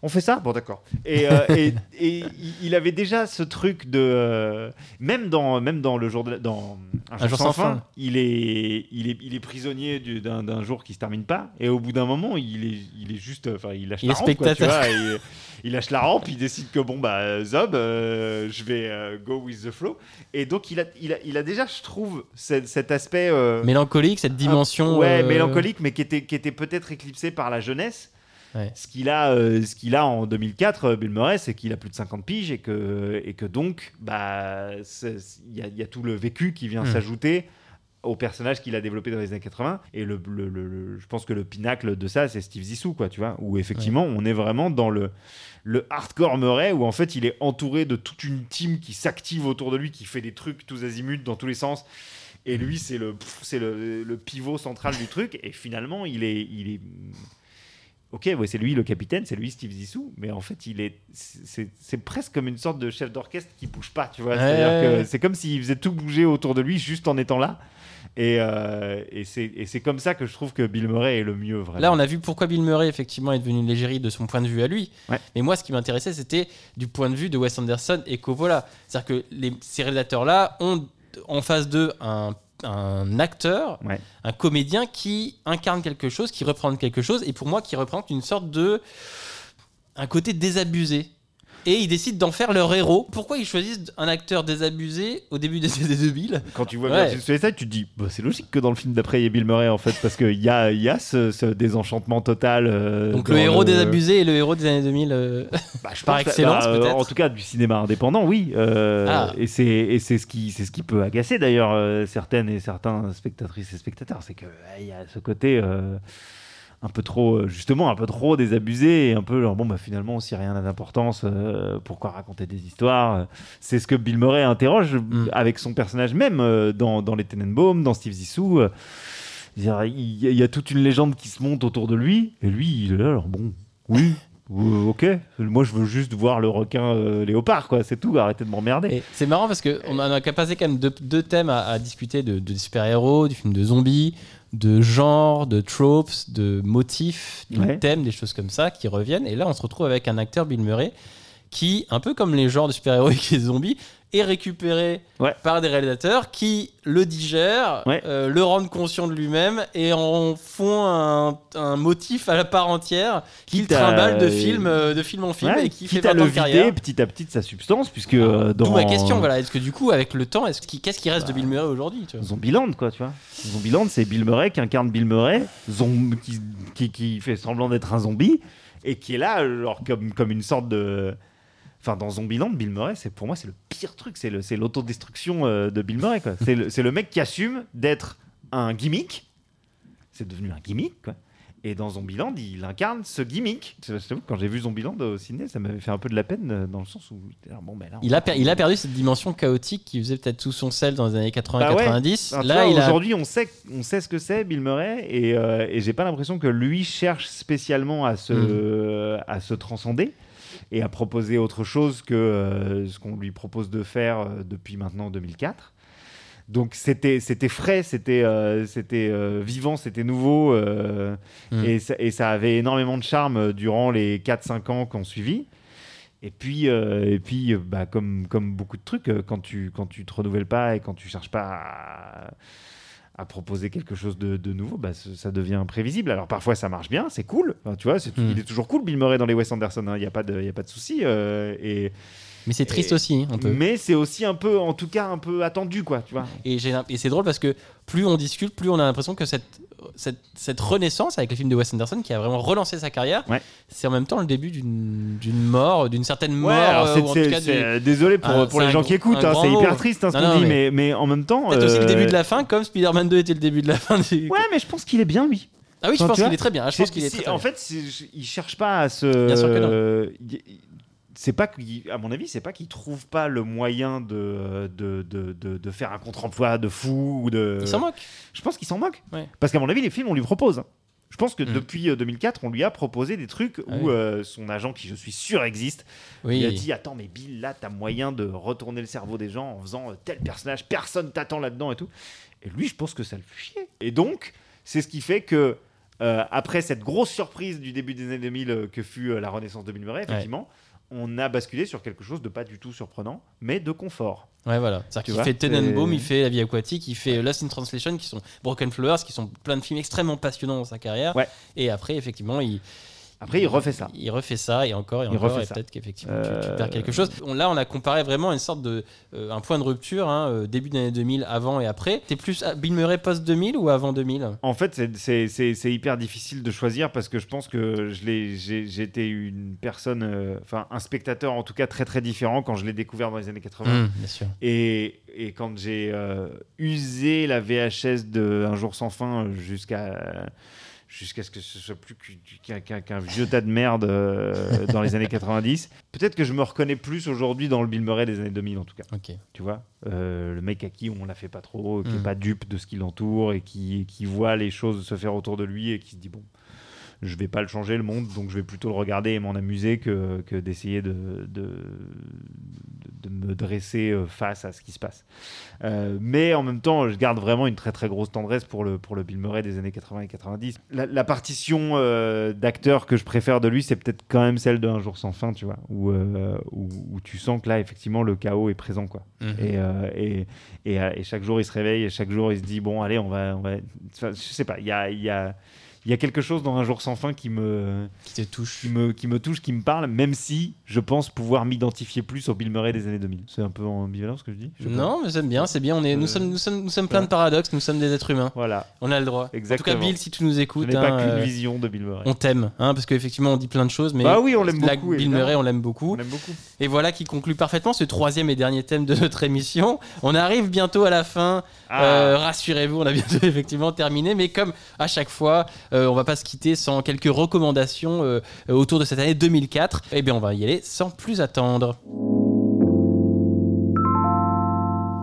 On fait ça Bon, d'accord. Et, euh, et, et il- avait déjà ce truc de. euh, même, dans, même dans le jour de, dans Un, jour, sans, fin, il, est, il, est, il est prisonnier du- d'un d'un jour qui se termine pas. Et au bout d'un moment, il est, il est juste. Enfin, il lâche Il la est rampe. quoi, tu spectateur. vois, et il lâche la rampe, il décide que bon, bah, Zob, euh, je vais euh, go with the flow. Et donc, il a, il a, il a déjà, je trouve, cet, cet aspect. euh, Mélancolique, cette dimension. un- ouais, euh, mélancolique, mais qui était, qui était peut-être éclipsé par la jeunesse. Ouais. Ce qu'il a, euh, ce qu'il a en 2004, euh, Bill Murray, c'est qu'il a plus de 50 piges et que, et que donc, bah, il y, a- il y a tout le vécu qui vient Hmm. s'ajouter au personnage qu'il a développé dans les années 80. Et le, le- le- le- je pense que le pinacle de ça, c'est Steve Zissou, quoi, tu vois, où effectivement, on est vraiment dans le, le hardcore Murray, où en fait, il est entouré de toute une team qui s'active autour de lui, qui fait des trucs tous azimuts dans tous les sens. Et lui, c'est le, c'est pivot central du truc. Et finalement, il est, il est. Ok, ouais, c'est lui le capitaine, c'est lui Steve Zissou, mais en fait, il est, c'est, presque comme une sorte de chef d'orchestre qui bouge pas, tu vois. Ouais, c'est comme s'il faisait tout bouger autour de lui juste en étant là. Et, euh, et, c'est, comme ça que je trouve que Bill Murray est le mieux, vraiment. Là, on a vu pourquoi Bill Murray, effectivement, est devenu une légérie de son point de vue à lui. Ouais. Mais moi, ce qui m'intéressait, c'était du point de vue de Wes Anderson et Coppola. C'est-à-dire que les, ces réalisateurs-là ont en face d'eux un, un acteur, Ouais. un comédien qui incarne quelque chose, qui représente quelque chose, et pour moi, qui représente une sorte de. un côté désabusé. Et ils décident d'en faire leur héros. Pourquoi ils choisissent un acteur désabusé au début des années 2000 Quand tu vois Ouais. Virgin Suicide, tu te dis, bah, c'est logique que dans le film d'après, il y ait Bill Murray en fait, parce qu'il y a, y a ce, ce désenchantement total. euh, Donc le héros désabusé et le héros des années 2000. euh, Bah, je Par excellence, euh, peut-être. En tout cas, du cinéma indépendant, oui. euh, Ah. Et c'est ce qui c'est ce qui peut agacer d'ailleurs certaines et certains spectatrices et spectateurs, c'est que euh, il y a ce côté un peu trop euh, justement un peu trop désabusé et un peu genre bon bah finalement si rien n'a d'importance, euh, pourquoi raconter des histoires C'est ce que Bill Murray interroge Mm. avec son personnage même euh, dans dans les Tenenbaum, dans Steve Zissou. euh, il y, a- a toute une légende qui se monte autour de lui, et lui, il est là, alors bon, oui, euh, ok, moi je veux juste voir le requin euh, léopard, quoi, c'est tout, arrêtez de m'emmerder. C'est marrant parce qu'on a passé quand même deux, deux thèmes à, à discuter de, de super-héros, du film de zombies, de genre, de tropes, de motifs, de Ouais. thèmes, des choses comme ça qui reviennent. Et là, on se retrouve avec un acteur, Bill Murray, qui, un peu comme les genres de super-héros et les zombies, est récupéré Ouais. par des réalisateurs qui le digèrent, Ouais. euh, le rendent conscient de lui-même et en font un, un motif à la part entière qu'il trimballe de film, de film en film Ouais, et qui fait 20 le carrière. vider petit à petit de sa substance, puisque euh, dans D'où ma question, voilà. Est-ce que du coup, avec le temps, est-ce qu'est-ce qui reste de Bill Murray aujourd'hui Zombieland, quoi, tu vois. Zombieland, c'est Bill Murray qui incarne Bill Murray, qui, qui fait semblant d'être un zombie, et qui est là, genre, comme, comme une sorte de. Enfin, dans Zombieland, Bill Murray, c'est pour moi, c'est le pire truc, c'est l'autodestruction euh, de Bill Murray. C'est le, le mec qui assume d'être un gimmick, c'est devenu un gimmick, quoi. Et dans Zombieland, il incarne ce gimmick. Quand j'ai vu Zombieland au ciné, ça m'avait fait un peu de la peine euh, dans le sens où bon, ben là, il a, per- il a perdu cette dimension chaotique qui faisait peut-être tout son sel dans les années 80-90. Bah ouais. Là, a. aujourd'hui, on sait, on sait ce que c'est Bill Murray et, euh, et j'ai pas l'impression que lui cherche spécialement à se, Hmm. à se transcender et à proposer autre chose que euh, ce qu'on lui propose de faire euh, depuis maintenant 2004. Donc c'était c'était frais, c'était euh, c'était euh, vivant, c'était nouveau euh, Mm. et, ça, et ça avait énormément de charme durant les 4-5 ans qu'on suivi. Et puis, et puis bah, comme, comme beaucoup de trucs, quand tu quand tu te renouvelles pas et quand tu cherches pas à, à proposer quelque chose de, de nouveau, bah, ça devient imprévisible. Alors parfois ça marche bien, c'est cool. Enfin, tu vois, c'est- Mm. il est toujours cool Bill Murray dans les Wes Anderson. Il n'y a pas de il y a pas de souci. euh, et Mais c'est triste et- aussi, un peu. mais c'est aussi un peu, en tout cas, un peu attendu, quoi. Tu vois. Et, c'est drôle parce que plus on discute, plus on a l'impression que cette, cette, cette renaissance avec le film de Wes Anderson qui a vraiment relancé sa carrière, Ouais. c'est en même temps le début d'une mort, d'une certaine mort. Ouais, euh, c'est- ou en tout c'est- cas du- c'est- euh, désolé pour, c'est les gens qui écoutent, hein, c'est hyper triste hein, ce qu'on dit, mais- mais, en même temps. Peut-être aussi le euh, début de la fin, comme Spider-Man 2 était le début de la fin. du- Ouais, mais je pense qu'il est bien, lui. Ah oui, je pense qu'il est très bien. Je C'est- pense qu'il est c'est- très, très en bien. fait, c'est- il cherche pas à se. Bien sûr que non. Euh, C'est pas à mon avis, c'est pas qu'il trouve pas le moyen de, de, de, de, de faire un contre-emploi de fou ou de. Il s'en moque. Je pense qu'il s'en moque. Ouais. Parce qu'à mon avis, les films, on lui propose. Je pense que Mm. depuis euh, 2004, on lui a proposé des trucs Ah où oui. euh, son agent, qui je suis sûr existe, Oui. il a dit Attends, mais Bill, là, t'as moyen de retourner le cerveau des gens en faisant euh, tel personnage, personne t'attend là-dedans et tout. Et lui, je pense que ça le fait chier. Et donc, c'est ce qui fait que, euh, après cette grosse surprise du début des années 2000 euh, que fut euh, la renaissance de Bill Murray, effectivement, on a basculé sur quelque chose de pas du tout surprenant, mais de confort. Ouais, voilà. C'est-à-dire qu'il fait Tenenbaum, il fait La vie aquatique, il fait Lost in Translation, qui sont Broken Flowers, qui sont plein de films extrêmement passionnants dans sa carrière. Ouais. Et après, effectivement, il. Après, il refait ça. Il refait ça et encore et encore. refait Et peut-être qu'effectivement, tu, tu Euh, perds quelque chose. On- là, on a comparé vraiment une sorte de. euh, un point de rupture, hein, euh, début des années 2000, avant et après. T'es plus à Bill Murray post-2000 ou avant 2000 En fait, c'est- hyper difficile de choisir parce que je pense que été une personne, euh, enfin un spectateur en tout cas très très différent quand je l'ai découvert dans les années 80. Mmh, Bien sûr. Et, et quand j'ai euh, usé la VHS de Un jour sans fin euh, jusqu'à jusqu'à ce que ce soit plus qu'un vieux tas de merde euh, dans les années 90, peut-être que je me reconnais plus aujourd'hui dans le Bill Murray des années 2000 en tout cas. Tu vois, Euh, le mec à qui on la fait pas trop, qui est Mm. pas dupe de ce qui l'entoure et qui, qui voit les choses se faire autour de lui et qui se dit bon, je vais pas le changer le monde, donc je vais plutôt le regarder et m'en amuser que, que d'essayer de, de, de me dresser euh, face à ce qui se passe. Euh, mais en même temps, je garde vraiment une très très grosse tendresse pour le, pour le Bill Murray des années 80 et 90. La, la partition euh, d'acteur que je préfère de lui, c'est peut-être quand même celle de Un jour sans fin, tu vois, où, où, où tu sens que là, effectivement, le chaos est présent, quoi. Mhm. Et, et, et, et chaque jour, il se réveille et chaque jour, il se dit bon, allez, on va. On va... Enfin, je sais pas, il y a. il Y a il y a quelque chose dans Un jour sans fin qui me, Qui te touche. qui me, qui me touche, qui me parle, même si je pense pouvoir m'identifier plus au Bill Murray des années 2000. C'est un peu ambivalent ce que je dis je pas. Non, mais j'aime bien, c'est bien. On est, nous, sommes, nous, sommes, nous sommes plein de paradoxes, nous sommes des êtres humains. Voilà. On a le droit. En tout Exactement. cas, Bill, si tu nous Je écoutes, pas hein, qu'une euh, vision de Bill Murray. on t'aime. Hein, parce qu'effectivement, on dit plein de choses, mais Bah oui, on l'aime la- beaucoup, Bill évidemment. Murray, on l'aime beaucoup. On l'aime beaucoup. Et voilà qui conclut parfaitement ce troisième et dernier thème de notre émission. On arrive bientôt à la fin. Ah. Euh, Rassurez-vous, on a bientôt effectivement terminé. Mais comme à chaque fois, on va pas se quitter sans quelques recommandations euh, autour de cette année 2004. Eh bien, on va y aller sans plus attendre.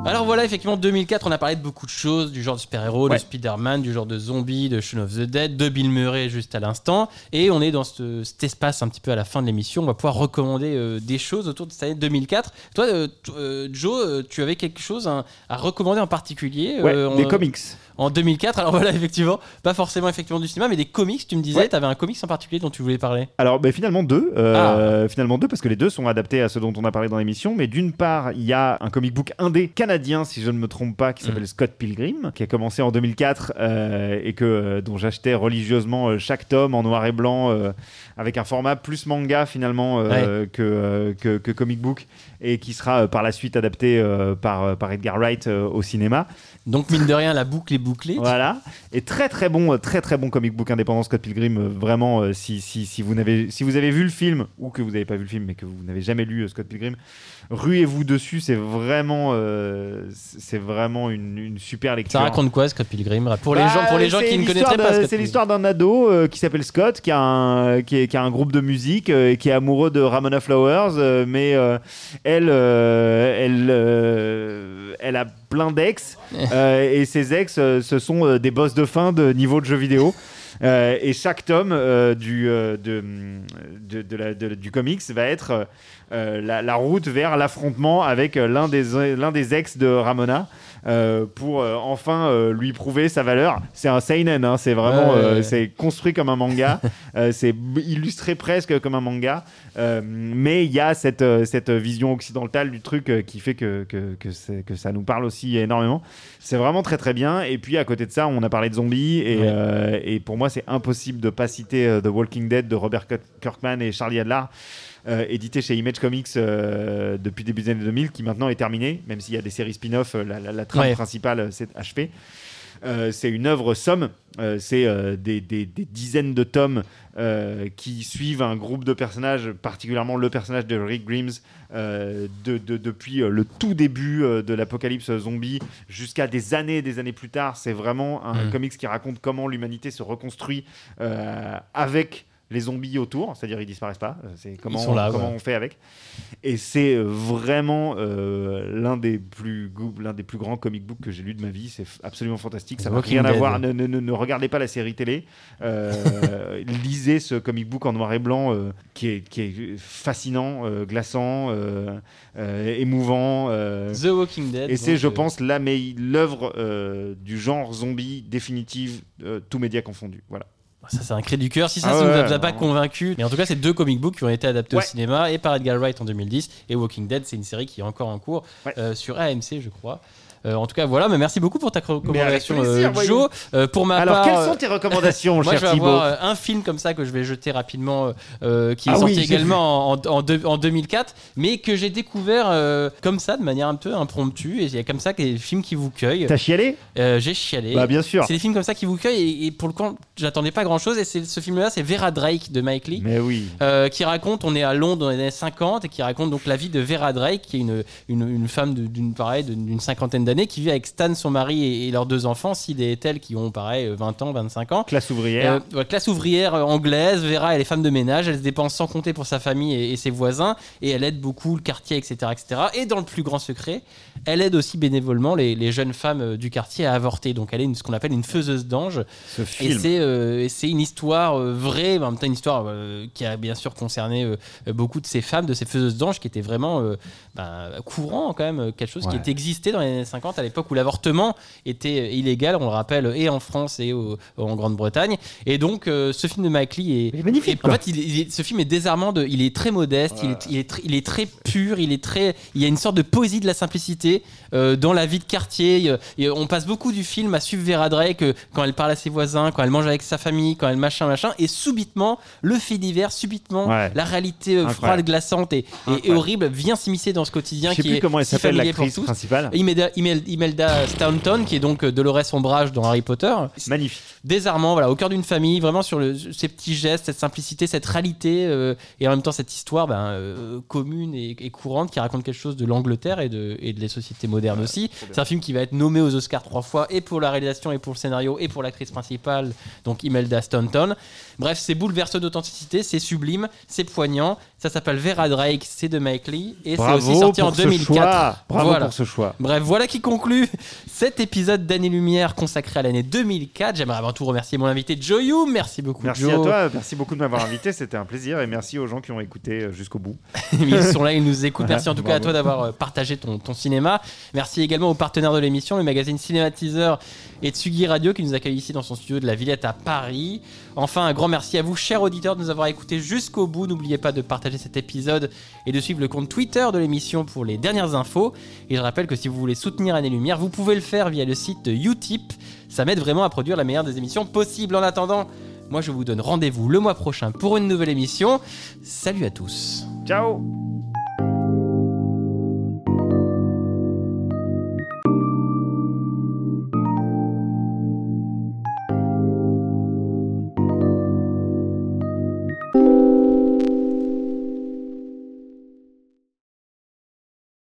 Alors voilà, effectivement, 2004, on a parlé de beaucoup de choses, du genre de super-héros, de. Spider-Man, du genre de zombies, de Shaun of the Dead, de Bill Murray juste à l'instant. Et on est dans ce- cet espace un petit peu à la fin de l'émission. On va pouvoir recommander euh, des choses autour de cette année 2004. Toi, euh, euh, Joe, euh, tu avais quelque chose hein, à recommander en particulier Ouais, des comics. En 2004, alors voilà, effectivement, pas forcément effectivement du cinéma, mais des comics, tu me disais, Ouais. tu avais un comics en particulier dont tu voulais parler. Alors bah, finalement deux, euh, finalement deux parce que les deux sont adaptés à ce dont on a parlé dans l'émission. Mais d'une part, il y a un comic book indé canadien, si je ne me trompe pas, qui s'appelle Scott Pilgrim, qui a commencé en 2004 euh, et que euh, dont j'achetais religieusement euh, chaque tome en noir et blanc avec un format plus manga finalement que, que que comic book et qui sera euh, par la suite adapté euh, par euh, par Edgar Wright au cinéma. Donc, mine de rien, la boucle est bouclée. Voilà. Et très très bon, très très bon comic book indépendant Scott Pilgrim. Vraiment, si, si, si, vous n'avez, si vous avez vu le film ou que vous n'avez pas vu le film mais que vous n'avez jamais lu Scott Pilgrim, ruez-vous dessus. C'est vraiment, euh, c'est vraiment une, une super lecture. Ça raconte quoi, Scott Pilgrim? Pour les Bah, gens, pour les gens qui ne connaîtraient pas C'est l'histoire d'un ado euh, qui s'appelle Scott, qui a, un, qui, est- qui a un groupe de musique euh, et qui est amoureux de Ramona Flowers, mais euh, elle, euh, elle, euh, elle a plein d'ex euh, et ses ex, ce sont des boss de fin de niveau de jeu vidéo. Euh, et chaque tome euh, du, euh, de, de- de la- de- du comics va être la, la route vers l'affrontement avec l'un des, l'un des ex de Ramona euh, pour euh, enfin euh, lui prouver sa valeur. C'est un seinen, hein, c'est vraiment c'est construit comme un manga, c'est illustré presque comme un manga, mais il y a cette, cette vision occidentale du truc qui fait que, que, que, ça nous parle aussi énormément. C'est vraiment très très bien. Et puis à côté de ça, on a parlé de zombies et, Ouais. et pour moi, c'est impossible de pas citer euh, The Walking Dead de Robert Kirk- Kirkman et Charlie Adler. euh, édité chez Image Comics euh, depuis début des années 2000, qui maintenant est terminé, même s'il y a des séries spin-off, euh, la, la- la trame Ouais. principale s'est achevée. Euh, c'est une œuvre somme, euh, c'est euh, des, des- des dizaines de tomes qui suivent un groupe de personnages, particulièrement le personnage de Rick Grimes, de, de- depuis le tout début de l'apocalypse zombie jusqu'à des années et des années plus tard. C'est vraiment un Mhm. comics qui raconte comment l'humanité se reconstruit avec les zombies autour, c'est-à-dire ils disparaissent pas, euh, c'est comment, sont là, comment ouais. on fait avec. Et c'est euh, vraiment euh, l'un des plus l'un des plus grands comic books que j'ai lu de ma vie. C'est absolument fantastique. Ça n'a rien à voir. Ne, ne- ne- ne regardez pas la série télé. Euh, lisez ce comic book en noir et blanc euh, qui, est, qui est fascinant, glaçant, émouvant. The Walking Dead. et c'est, je pense, l'œuvre du genre zombie définitive, tous médias confondus. Voilà. Ça, c'est un cri du cœur. Si ça, Ah ça ne ouais, vous a pas convaincu. Mais en tout cas, c'est deux comic books qui ont été adaptés au cinéma et par Edgar Wright en 2010. Et Walking Dead, c'est une série qui est encore en cours euh, sur AMC, je crois. Euh, en tout cas, voilà. Mais merci beaucoup pour ta recommandation, plaisir, euh. Joe. Euh, pour ma Alors, part, quelles sont tes recommandations, Moi, cher je vais Thibaut avoir un film comme ça que je vais jeter rapidement, qui est Ah sorti oui, également en, en deux- en 2004, mais que j'ai découvert comme ça, de manière un peu impromptue. Et il y a comme ça des films qui vous cueillent. T'as chialé? J'ai chialé. Bah, bien sûr. C'est des films comme ça qui vous cueillent. Et, et pour le coup, j'attendais pas grand chose. Et ce film-là, c'est Vera Drake de Mike Lee. Mais oui. Qui raconte, on est à Londres dans les années 50 et qui raconte donc la vie de Vera Drake, qui est une, une, une femme pareil d'une cinquantaine d'années, qui vit avec Stan, son mari, et, et leurs deux enfants, Sid et Ethel, qui ont pareil euh, 20 ans, 25 ans. Classe ouvrière. Euh, ouais, classe ouvrière euh, anglaise, Vera elle est femme de ménage, elle se dépense sans compter pour sa famille et, et ses voisins, et elle aide beaucoup le quartier, etc., etc. Et dans le plus grand secret, elle aide aussi bénévolement les, les jeunes femmes euh, du quartier à avorter. Donc elle est une- ce qu'on appelle une faiseuse d'ange. Ce Et film. c'est euh, et c'est une histoire euh, vraie, en même temps une histoire euh, qui a bien sûr concerné euh, beaucoup de ces femmes, de ces faiseuses d'anges, qui étaient vraiment euh, ben, courant quand même, euh, quelque chose qui Ouais. existé dans les années 50, à l'époque où l'avortement était illégal, on le rappelle, et en France et au- en Grande-Bretagne. Et donc, euh, ce film de Mike Lee est, Il est magnifique, en fait, il est- il est- ce film est désarmant. De, il est très modeste, il, est, il, est très, il est très pur, il est très. Il y a une sorte de poésie de la simplicité euh, dans la vie de quartier. Et on passe beaucoup du film à suivre Vera Drake euh, quand elle parle à ses voisins, quand elle mange avec sa famille, quand elle machin machin, et subitement le fait divers, subitement Ouais. la réalité euh, froide, glaçante et, et- et Incroyable. horrible vient s'immiscer dans ce quotidien Je sais qui plus est comment elle s'appelle l'actrice principale. Imelda, Imelda Staunton, qui est donc euh, Dolores Ombrage dans Harry Potter Magnifique. désarmant, voilà, au cœur d'une famille, vraiment sur le- ces petits gestes, cette simplicité, cette réalité, euh, et en même temps cette histoire ben, euh, commune et, et courante qui raconte quelque chose de l'Angleterre et de, et de les sociétés modernes aussi. C'est un film qui va être nommé aux Oscars trois fois, et pour la réalisation, et pour le scénario, et pour l'actrice principale, donc Imelda Staunton. Bref, c'est bouleverseux d'authenticité, c'est sublime, c'est poignant. Ça s'appelle Vera Drake, c'est de Mike Lee, et c'est aussi sorti pour en ce 2004. choix. Bravo Voilà. pour ce choix. Bref, voilà qui conclut cet épisode d'Année Lumière consacré à l'année 2004. J'aimerais avant tout remercier mon invité Joe Youm. Merci beaucoup, Merci Joe. à toi, merci beaucoup de m'avoir invité, c'était un plaisir et merci aux gens qui ont écouté euh, jusqu'au bout. ils sont là, ils nous écoutent. Merci en tout cas à toi d'avoir euh, partagé ton, ton cinéma. Merci également aux partenaires de l'émission, le magazine Cinématiseur et Tsugi Radio qui nous accueille ici dans son studio de la Villette à Paris. Enfin, un grand merci à vous, chers auditeurs, de nous avoir écoutés jusqu'au bout. N'oubliez pas de partager cet épisode et de suivre le compte Twitter de l'émission pour les dernières infos. Et je rappelle que si vous voulez soutenir Année Lumière, vous pouvez le faire via le site de Utip. Ça m'aide vraiment à produire la meilleure des émissions possibles. En attendant, moi je vous donne rendez-vous le mois prochain pour une nouvelle émission. Salut à tous. Ciao